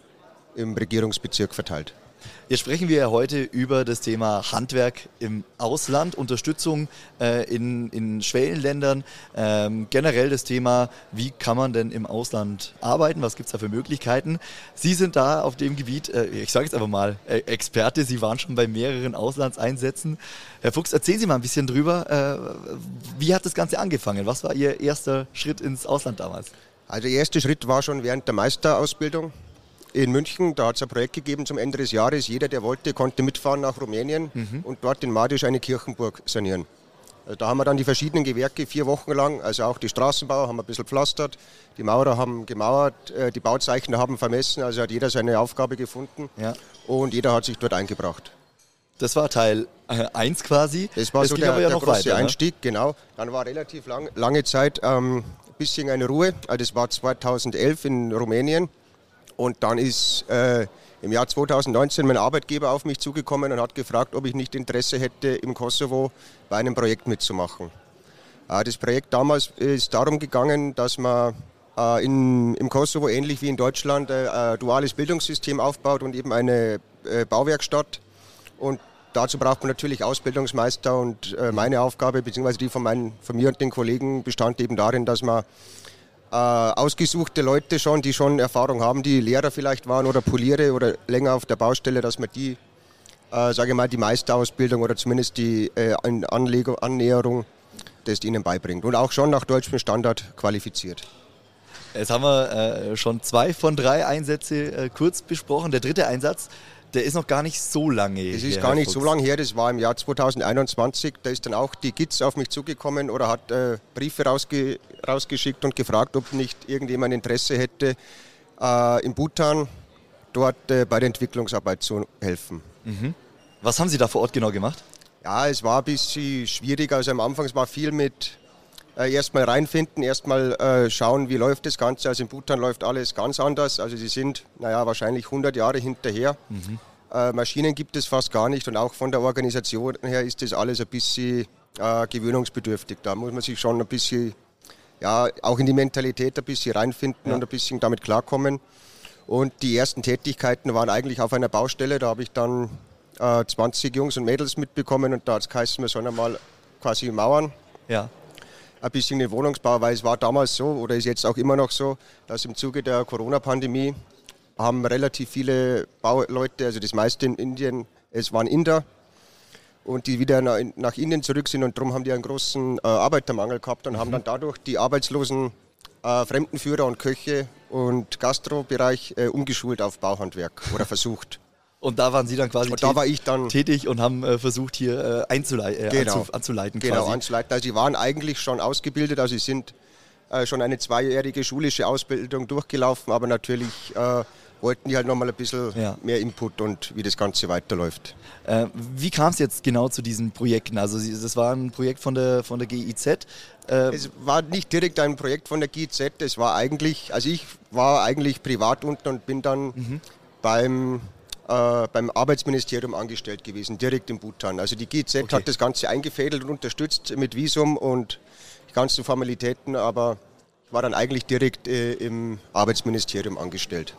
im Regierungsbezirk verteilt. Jetzt sprechen wir heute über das Thema Handwerk im Ausland, Unterstützung äh, in, in Schwellenländern, ähm, generell das Thema, wie kann man denn im Ausland arbeiten, was gibt es da für Möglichkeiten. Sie sind da auf dem Gebiet, äh, ich sage jetzt einfach mal, äh, Experte, Sie waren schon bei mehreren Auslandseinsätzen. Herr Fuchs, erzählen Sie mal ein bisschen drüber, äh, wie hat das Ganze angefangen? Was war Ihr erster Schritt ins Ausland damals? Also der erste Schritt war schon während der Meisterausbildung in München. Da hat es ein Projekt gegeben zum Ende des Jahres. Jeder, der wollte, konnte mitfahren nach Rumänien mhm. und dort in Madisch eine Kirchenburg sanieren. Also da haben wir dann die verschiedenen Gewerke vier Wochen lang, also auch die Straßenbauer haben ein bisschen pflastert, die Maurer haben gemauert, äh, die Bauzeichner haben vermessen, also hat jeder seine Aufgabe gefunden Ja. und jeder hat sich dort eingebracht. Das war Teil 1 quasi. Das war es so der, ja der große weiter. Ne? Einstieg, genau. Dann war relativ lang, lange Zeit ähm, ein bisschen eine Ruhe. Also das war 2011 in Rumänien. Und dann ist äh, im Jahr 2019 mein Arbeitgeber auf mich zugekommen und hat gefragt, ob ich nicht Interesse hätte, im Kosovo bei einem Projekt mitzumachen. Äh, das Projekt damals ist darum gegangen, dass man äh, in, im Kosovo ähnlich wie in Deutschland äh, ein duales Bildungssystem aufbaut und eben eine äh, Bauwerkstatt. Und dazu braucht man natürlich Ausbildungsmeister und äh, meine Aufgabe, beziehungsweise die von, meinen, von mir und den Kollegen, bestand eben darin, dass man äh, ausgesuchte Leute schon, die schon Erfahrung haben, die Lehrer vielleicht waren oder Poliere oder länger auf der Baustelle, dass man die, äh, sage ich mal, die Meisterausbildung oder zumindest die äh, An- Anlegung, Annäherung das ihnen beibringt und auch schon nach deutschem Standard qualifiziert. Jetzt haben wir äh, schon zwei von drei Einsätze äh, kurz besprochen. Der dritte Einsatz, der ist noch gar nicht so lange Das her, ist Herr gar nicht so Fuchs. lange her, das war im Jahr 2021. Da ist dann auch die GIZ auf mich zugekommen oder hat äh, Briefe rausge rausgeschickt und gefragt, ob nicht irgendjemand Interesse hätte, äh, in Bhutan dort äh, bei der Entwicklungsarbeit zu helfen. Was haben Sie da vor Ort genau gemacht? Ja, es war ein bisschen schwierig. Also am Anfang es war viel mit äh, erstmal reinfinden, erstmal äh, schauen, wie läuft das Ganze. Also in Bhutan läuft alles ganz anders. Also sie sind, naja, wahrscheinlich 100 Jahre hinterher. Äh, Maschinen gibt es fast gar nicht und auch von der Organisation her ist das alles ein bisschen äh, gewöhnungsbedürftig. Da muss man sich schon ein bisschen, ja, auch in die Mentalität ein bisschen reinfinden und ein bisschen damit klarkommen. Und die ersten Tätigkeiten waren eigentlich auf einer Baustelle. Da habe ich dann äh, 20 Jungs und Mädels mitbekommen und da hat es geheißen, wir sollen einmal quasi mauern Ja. Ein bisschen den Wohnungsbau, weil es war damals so oder ist jetzt auch immer noch so, dass im Zuge der Corona-Pandemie haben relativ viele Bauleute, also das meiste in Indien, es waren Inder und die wieder na- nach Indien zurück sind und darum haben die einen großen äh, Arbeitermangel gehabt und haben dann dadurch die arbeitslosen äh, Fremdenführer und Köche und Gastrobereich äh, umgeschult auf Bauhandwerk oder <laughs> versucht. Und da waren Sie dann quasi Und da war ich dann tätig und haben äh, versucht, hier äh, einzulei äh, Genau. anzu anzuleiten. Genau, quasi. anzuleiten. Also sie waren eigentlich schon ausgebildet, also sie sind äh, schon eine zweijährige schulische Ausbildung durchgelaufen, aber natürlich äh, wollten die halt nochmal ein bisschen Ja. mehr Input und wie das Ganze weiterläuft. Äh, wie kam es jetzt genau zu diesen Projekten? Also das war ein Projekt von der, von der GIZ. Äh, Es war nicht direkt ein Projekt von der GZ, es war eigentlich, also ich war eigentlich privat unten und bin dann beim, äh, beim Arbeitsministerium angestellt gewesen, direkt in Bhutan. Also die GZ Okay. hat das Ganze eingefädelt und unterstützt mit Visum und die ganzen Formalitäten, aber ich war dann eigentlich direkt äh, im Arbeitsministerium angestellt.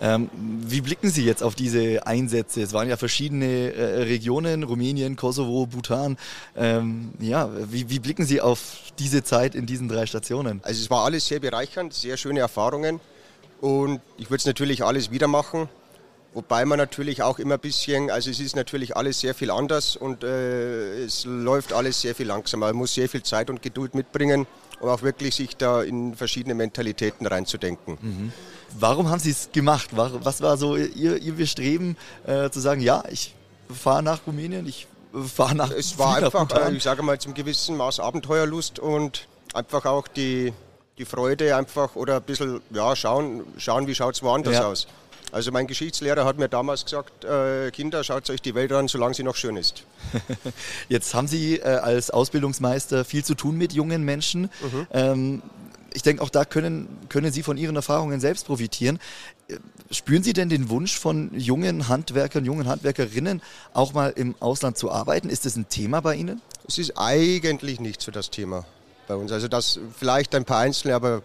Ähm, wie blicken Sie jetzt auf diese Einsätze? Es waren ja verschiedene äh, Regionen, Rumänien, Kosovo, Bhutan. Ähm, ja, wie, wie blicken Sie auf diese Zeit in diesen drei Stationen? Also es war alles sehr bereichernd, sehr schöne Erfahrungen und ich würde es natürlich alles wieder machen. Wobei man natürlich auch immer ein bisschen, also es ist natürlich alles sehr viel anders und äh, es läuft alles sehr viel langsamer. Man muss sehr viel Zeit und Geduld mitbringen, um auch wirklich sich da in verschiedene Mentalitäten reinzudenken. Warum haben Sie es gemacht? Was war so Ihr, Ihr Bestreben, äh, zu sagen, ja, ich fahre nach Rumänien, ich fahre nach Es war einfach, äh, ich sage mal, zum gewissen Maß Abenteuerlust und einfach auch die, die Freude einfach oder ein bisschen, ja, schauen, schauen wie schaut es woanders Ja. aus. Also mein Geschichtslehrer hat mir damals gesagt, äh, Kinder, schaut euch die Welt an, solange sie noch schön ist. <laughs> Jetzt haben Sie äh, als Ausbildungsmeister viel zu tun mit jungen Menschen. Mhm. Ähm, ich denke, auch da können, können Sie von Ihren Erfahrungen selbst profitieren. Äh, Spüren Sie denn den Wunsch von jungen Handwerkern, jungen Handwerkerinnen, auch mal im Ausland zu arbeiten? Ist das ein Thema bei Ihnen? Es ist eigentlich nicht so das Thema bei uns. Also das vielleicht ein paar Einzelne, aber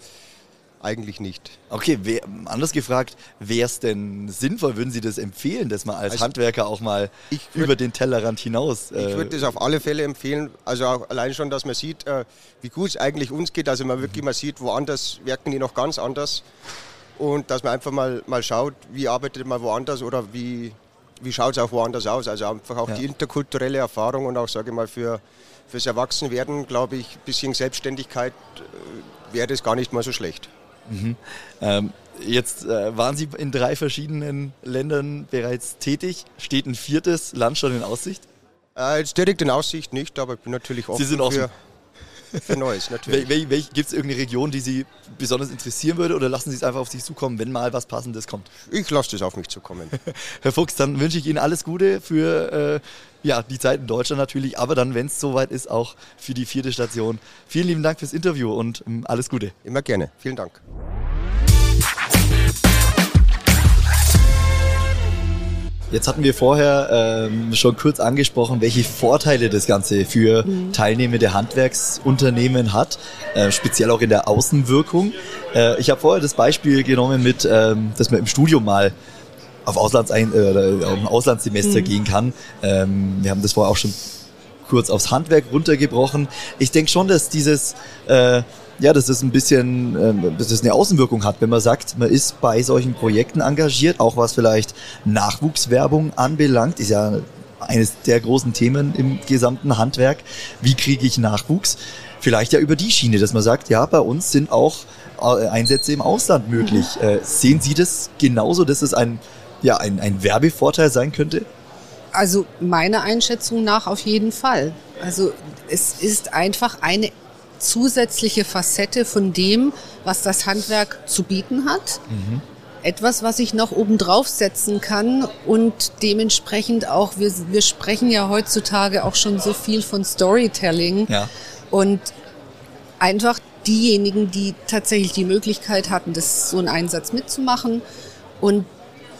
eigentlich nicht. Okay, wer, anders gefragt, wäre es denn sinnvoll, würden Sie das empfehlen, dass man als Also, Handwerker auch mal ich würd- über den Tellerrand hinaus... Ich äh, würde das auf alle Fälle empfehlen, also auch allein schon, dass man sieht, äh, wie gut es eigentlich uns geht, also man wirklich mal sieht, woanders wirken die noch ganz anders und dass man einfach mal, mal schaut, wie arbeitet man woanders oder wie, wie schaut es auch woanders aus. Also einfach auch Ja. die interkulturelle Erfahrung und auch, sage ich mal, für, fürs Erwachsenwerden, glaube ich, ein bisschen Selbstständigkeit äh, wäre das gar nicht mal so schlecht. Ähm, jetzt äh, waren Sie in drei verschiedenen Ländern bereits tätig. Steht ein viertes Land schon in Aussicht? Äh, jetzt direkt in Aussicht nicht, aber ich bin natürlich offen Sie sind offen. für, für Neues, natürlich. Wel, wel, Gibt es irgendeine Region, die Sie besonders interessieren würde oder lassen Sie es einfach auf sich zukommen, wenn mal was Passendes kommt? Ich lasse das auf mich zukommen. <laughs> Herr Fuchs, dann wünsche ich Ihnen alles Gute für äh, ja, die Zeit in Deutschland natürlich, aber dann, wenn es soweit ist, auch für die vierte Station. Vielen lieben Dank fürs Interview und ähm, alles Gute. Immer gerne. Vielen Dank. Jetzt hatten wir vorher ähm, schon kurz angesprochen, welche Vorteile das Ganze für teilnehmende Handwerksunternehmen hat, äh, speziell auch in der Außenwirkung. Äh, ich habe vorher das Beispiel genommen mit, ähm, dass man im Studium mal auf Auslandsein äh, oder auf ein Auslandssemester gehen kann. Ähm, wir haben das vorher auch schon kurz aufs Handwerk runtergebrochen. Ich denke schon, dass dieses äh, ja, dass das ein bisschen, ähm, dass das eine Außenwirkung hat, wenn man sagt, man ist bei solchen Projekten engagiert, auch was vielleicht Nachwuchswerbung anbelangt, ist ja eines der großen Themen im gesamten Handwerk. Wie kriege ich Nachwuchs? Vielleicht ja über die Schiene, dass man sagt, ja, bei uns sind auch äh, Einsätze im Ausland möglich. Äh, sehen Sie das genauso, dass es ein, ja, ein, ein Werbevorteil sein könnte? Also meiner Einschätzung nach auf jeden Fall. Also es ist einfach eine zusätzliche Facette von dem, was das Handwerk zu bieten hat. Etwas, was ich noch obendrauf setzen kann und dementsprechend auch, wir, wir sprechen ja heutzutage auch schon so viel von Storytelling Ja. und einfach diejenigen, die tatsächlich die Möglichkeit hatten, das so einen Einsatz mitzumachen und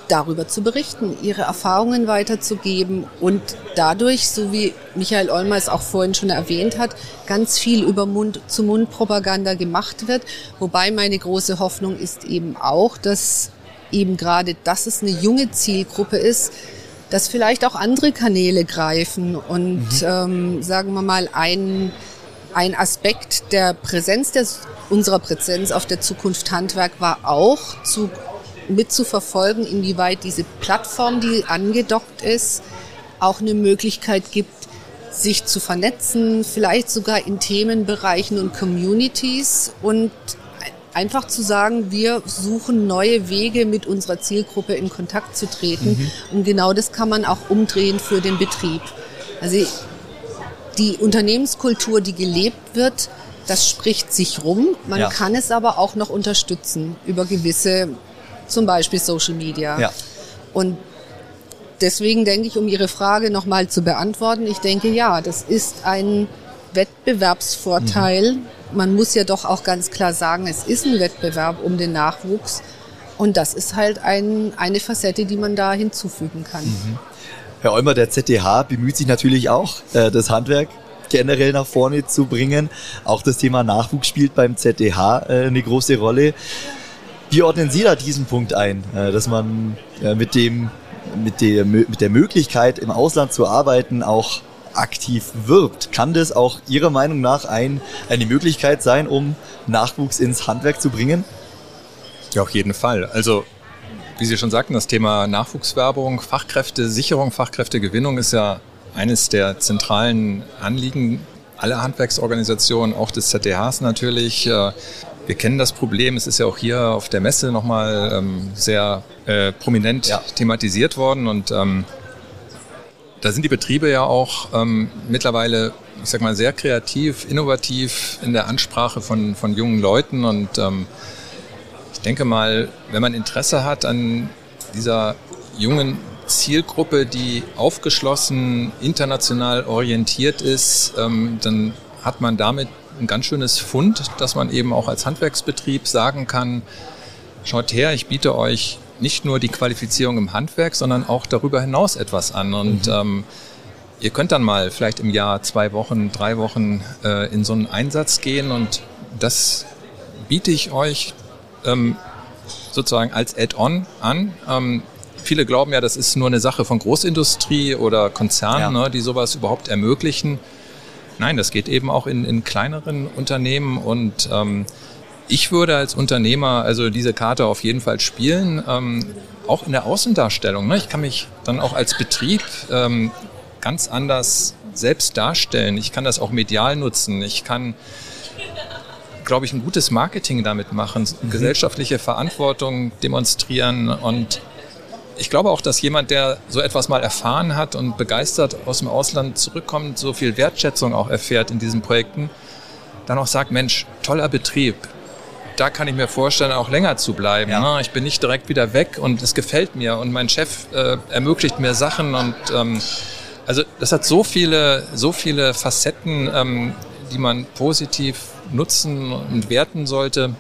darüber zu berichten, ihre Erfahrungen weiterzugeben und dadurch, so wie Michael Olmer es auch vorhin schon erwähnt hat, ganz viel über Mund-zu-Mund-Propaganda gemacht wird. Wobei meine große Hoffnung ist eben auch, dass eben gerade, dass es eine junge Zielgruppe ist, dass vielleicht auch andere Kanäle greifen und ähm, sagen wir mal ein ein Aspekt der Präsenz der, unserer Präsenz auf der Zukunft Handwerk war auch zu, mitzuverfolgen, inwieweit diese Plattform, die angedockt ist, auch eine Möglichkeit gibt, sich zu vernetzen, vielleicht sogar in Themenbereichen und Communities und einfach zu sagen, wir suchen neue Wege, mit unserer Zielgruppe in Kontakt zu treten. Und genau das kann man auch umdrehen für den Betrieb. Also die Unternehmenskultur, die gelebt wird, das spricht sich rum. Man Ja. kann es aber auch noch unterstützen über gewisse, zum Beispiel Social Media. Ja. Und deswegen denke ich, um Ihre Frage nochmal zu beantworten, ich denke, ja, das ist ein Wettbewerbsvorteil. Man muss ja doch auch ganz klar sagen, es ist ein Wettbewerb um den Nachwuchs. Und das ist halt ein, eine Facette, die man da hinzufügen kann. Herr Olmer, der ZDH bemüht sich natürlich auch, äh, das Handwerk generell nach vorne zu bringen. Auch das Thema Nachwuchs spielt beim ZDH äh, eine große Rolle. Wie ordnen Sie da diesen Punkt ein, äh, dass man äh, mit dem mit der, mit der Möglichkeit im Ausland zu arbeiten auch aktiv wirbt? Kann das auch Ihrer Meinung nach ein, eine Möglichkeit sein, um Nachwuchs ins Handwerk zu bringen? Ja, auf jeden Fall. Also, wie Sie schon sagten, das Thema Nachwuchswerbung, Fachkräftesicherung, Fachkräftegewinnung ist ja eines der zentralen Anliegen aller Handwerksorganisationen, auch des ZDHs natürlich. Wir kennen das Problem, es ist ja auch hier auf der Messe nochmal ähm, sehr äh, prominent Ja. thematisiert worden und ähm, da sind die Betriebe ja auch ähm, mittlerweile, ich sag mal, sehr kreativ, innovativ in der Ansprache von, von jungen Leuten und ähm, ich denke mal, wenn man Interesse hat an dieser jungen Zielgruppe, die aufgeschlossen, international orientiert ist, ähm, dann hat man damit ein ganz schönes Fund, dass man eben auch als Handwerksbetrieb sagen kann, schaut her, ich biete euch nicht nur die Qualifizierung im Handwerk, sondern auch darüber hinaus etwas an. Und ähm, ihr könnt dann mal vielleicht im Jahr zwei Wochen, drei Wochen äh, in so einen Einsatz gehen und das biete ich euch ähm, sozusagen als Add-on an. Ähm, viele glauben ja, das ist nur eine Sache von Großindustrie oder Konzernen, Ja. ne, die sowas überhaupt ermöglichen. Nein, das geht eben auch in, in kleineren Unternehmen und ähm, ich würde als Unternehmer also diese Karte auf jeden Fall spielen, ähm, auch in der Außendarstellung. Ne? Ich kann mich dann auch als Betrieb ähm, ganz anders selbst darstellen. Ich kann das auch medial nutzen. Ich kann, glaube ich, ein gutes Marketing damit machen, gesellschaftliche Verantwortung demonstrieren und ich glaube auch, dass jemand, der so etwas mal erfahren hat und begeistert aus dem Ausland zurückkommt, so viel Wertschätzung auch erfährt in diesen Projekten, dann auch sagt, Mensch, toller Betrieb. Da kann ich mir vorstellen, auch länger zu bleiben. Ja. Ne? Ich bin nicht direkt wieder weg und es gefällt mir und mein Chef äh, ermöglicht mir Sachen und ähm, also das hat so viele, so viele Facetten, ähm, die man positiv nutzen und werten sollte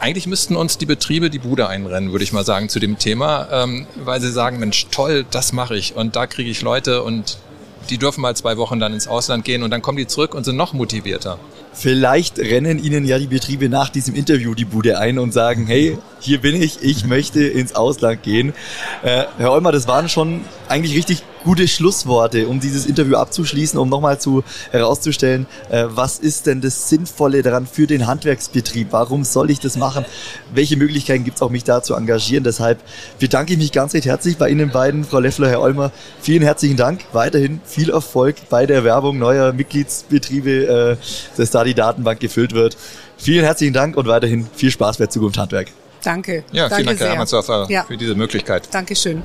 eigentlich müssten uns die Betriebe die Bude einrennen, würde ich mal sagen, zu dem Thema, ähm, weil sie sagen, Mensch, toll, das mache ich und da kriege ich Leute und die dürfen mal zwei Wochen dann ins Ausland gehen und dann kommen die zurück und sind noch motivierter. Vielleicht rennen Ihnen ja die Betriebe nach diesem Interview die Bude ein und sagen, hey, hier bin ich, ich möchte ins Ausland gehen. Äh, Herr Olmer, das waren schon eigentlich richtig gute Schlussworte, um dieses Interview abzuschließen, um nochmal zu herauszustellen, äh, was ist denn das Sinnvolle daran für den Handwerksbetrieb? Warum soll ich das machen? Welche Möglichkeiten gibt es auch, mich da zu engagieren? Deshalb bedanke ich mich ganz recht herzlich bei Ihnen beiden, Frau Leffler, Herr Olmer. Vielen herzlichen Dank. Weiterhin viel Erfolg bei der Werbung neuer Mitgliedsbetriebe, äh, dass da die Datenbank gefüllt wird. Vielen herzlichen Dank und weiterhin viel Spaß bei Zukunft Handwerk. Danke. Ja, Danke vielen Dank, Herr Hermannsdorfer, ja. für diese Möglichkeit. Dankeschön.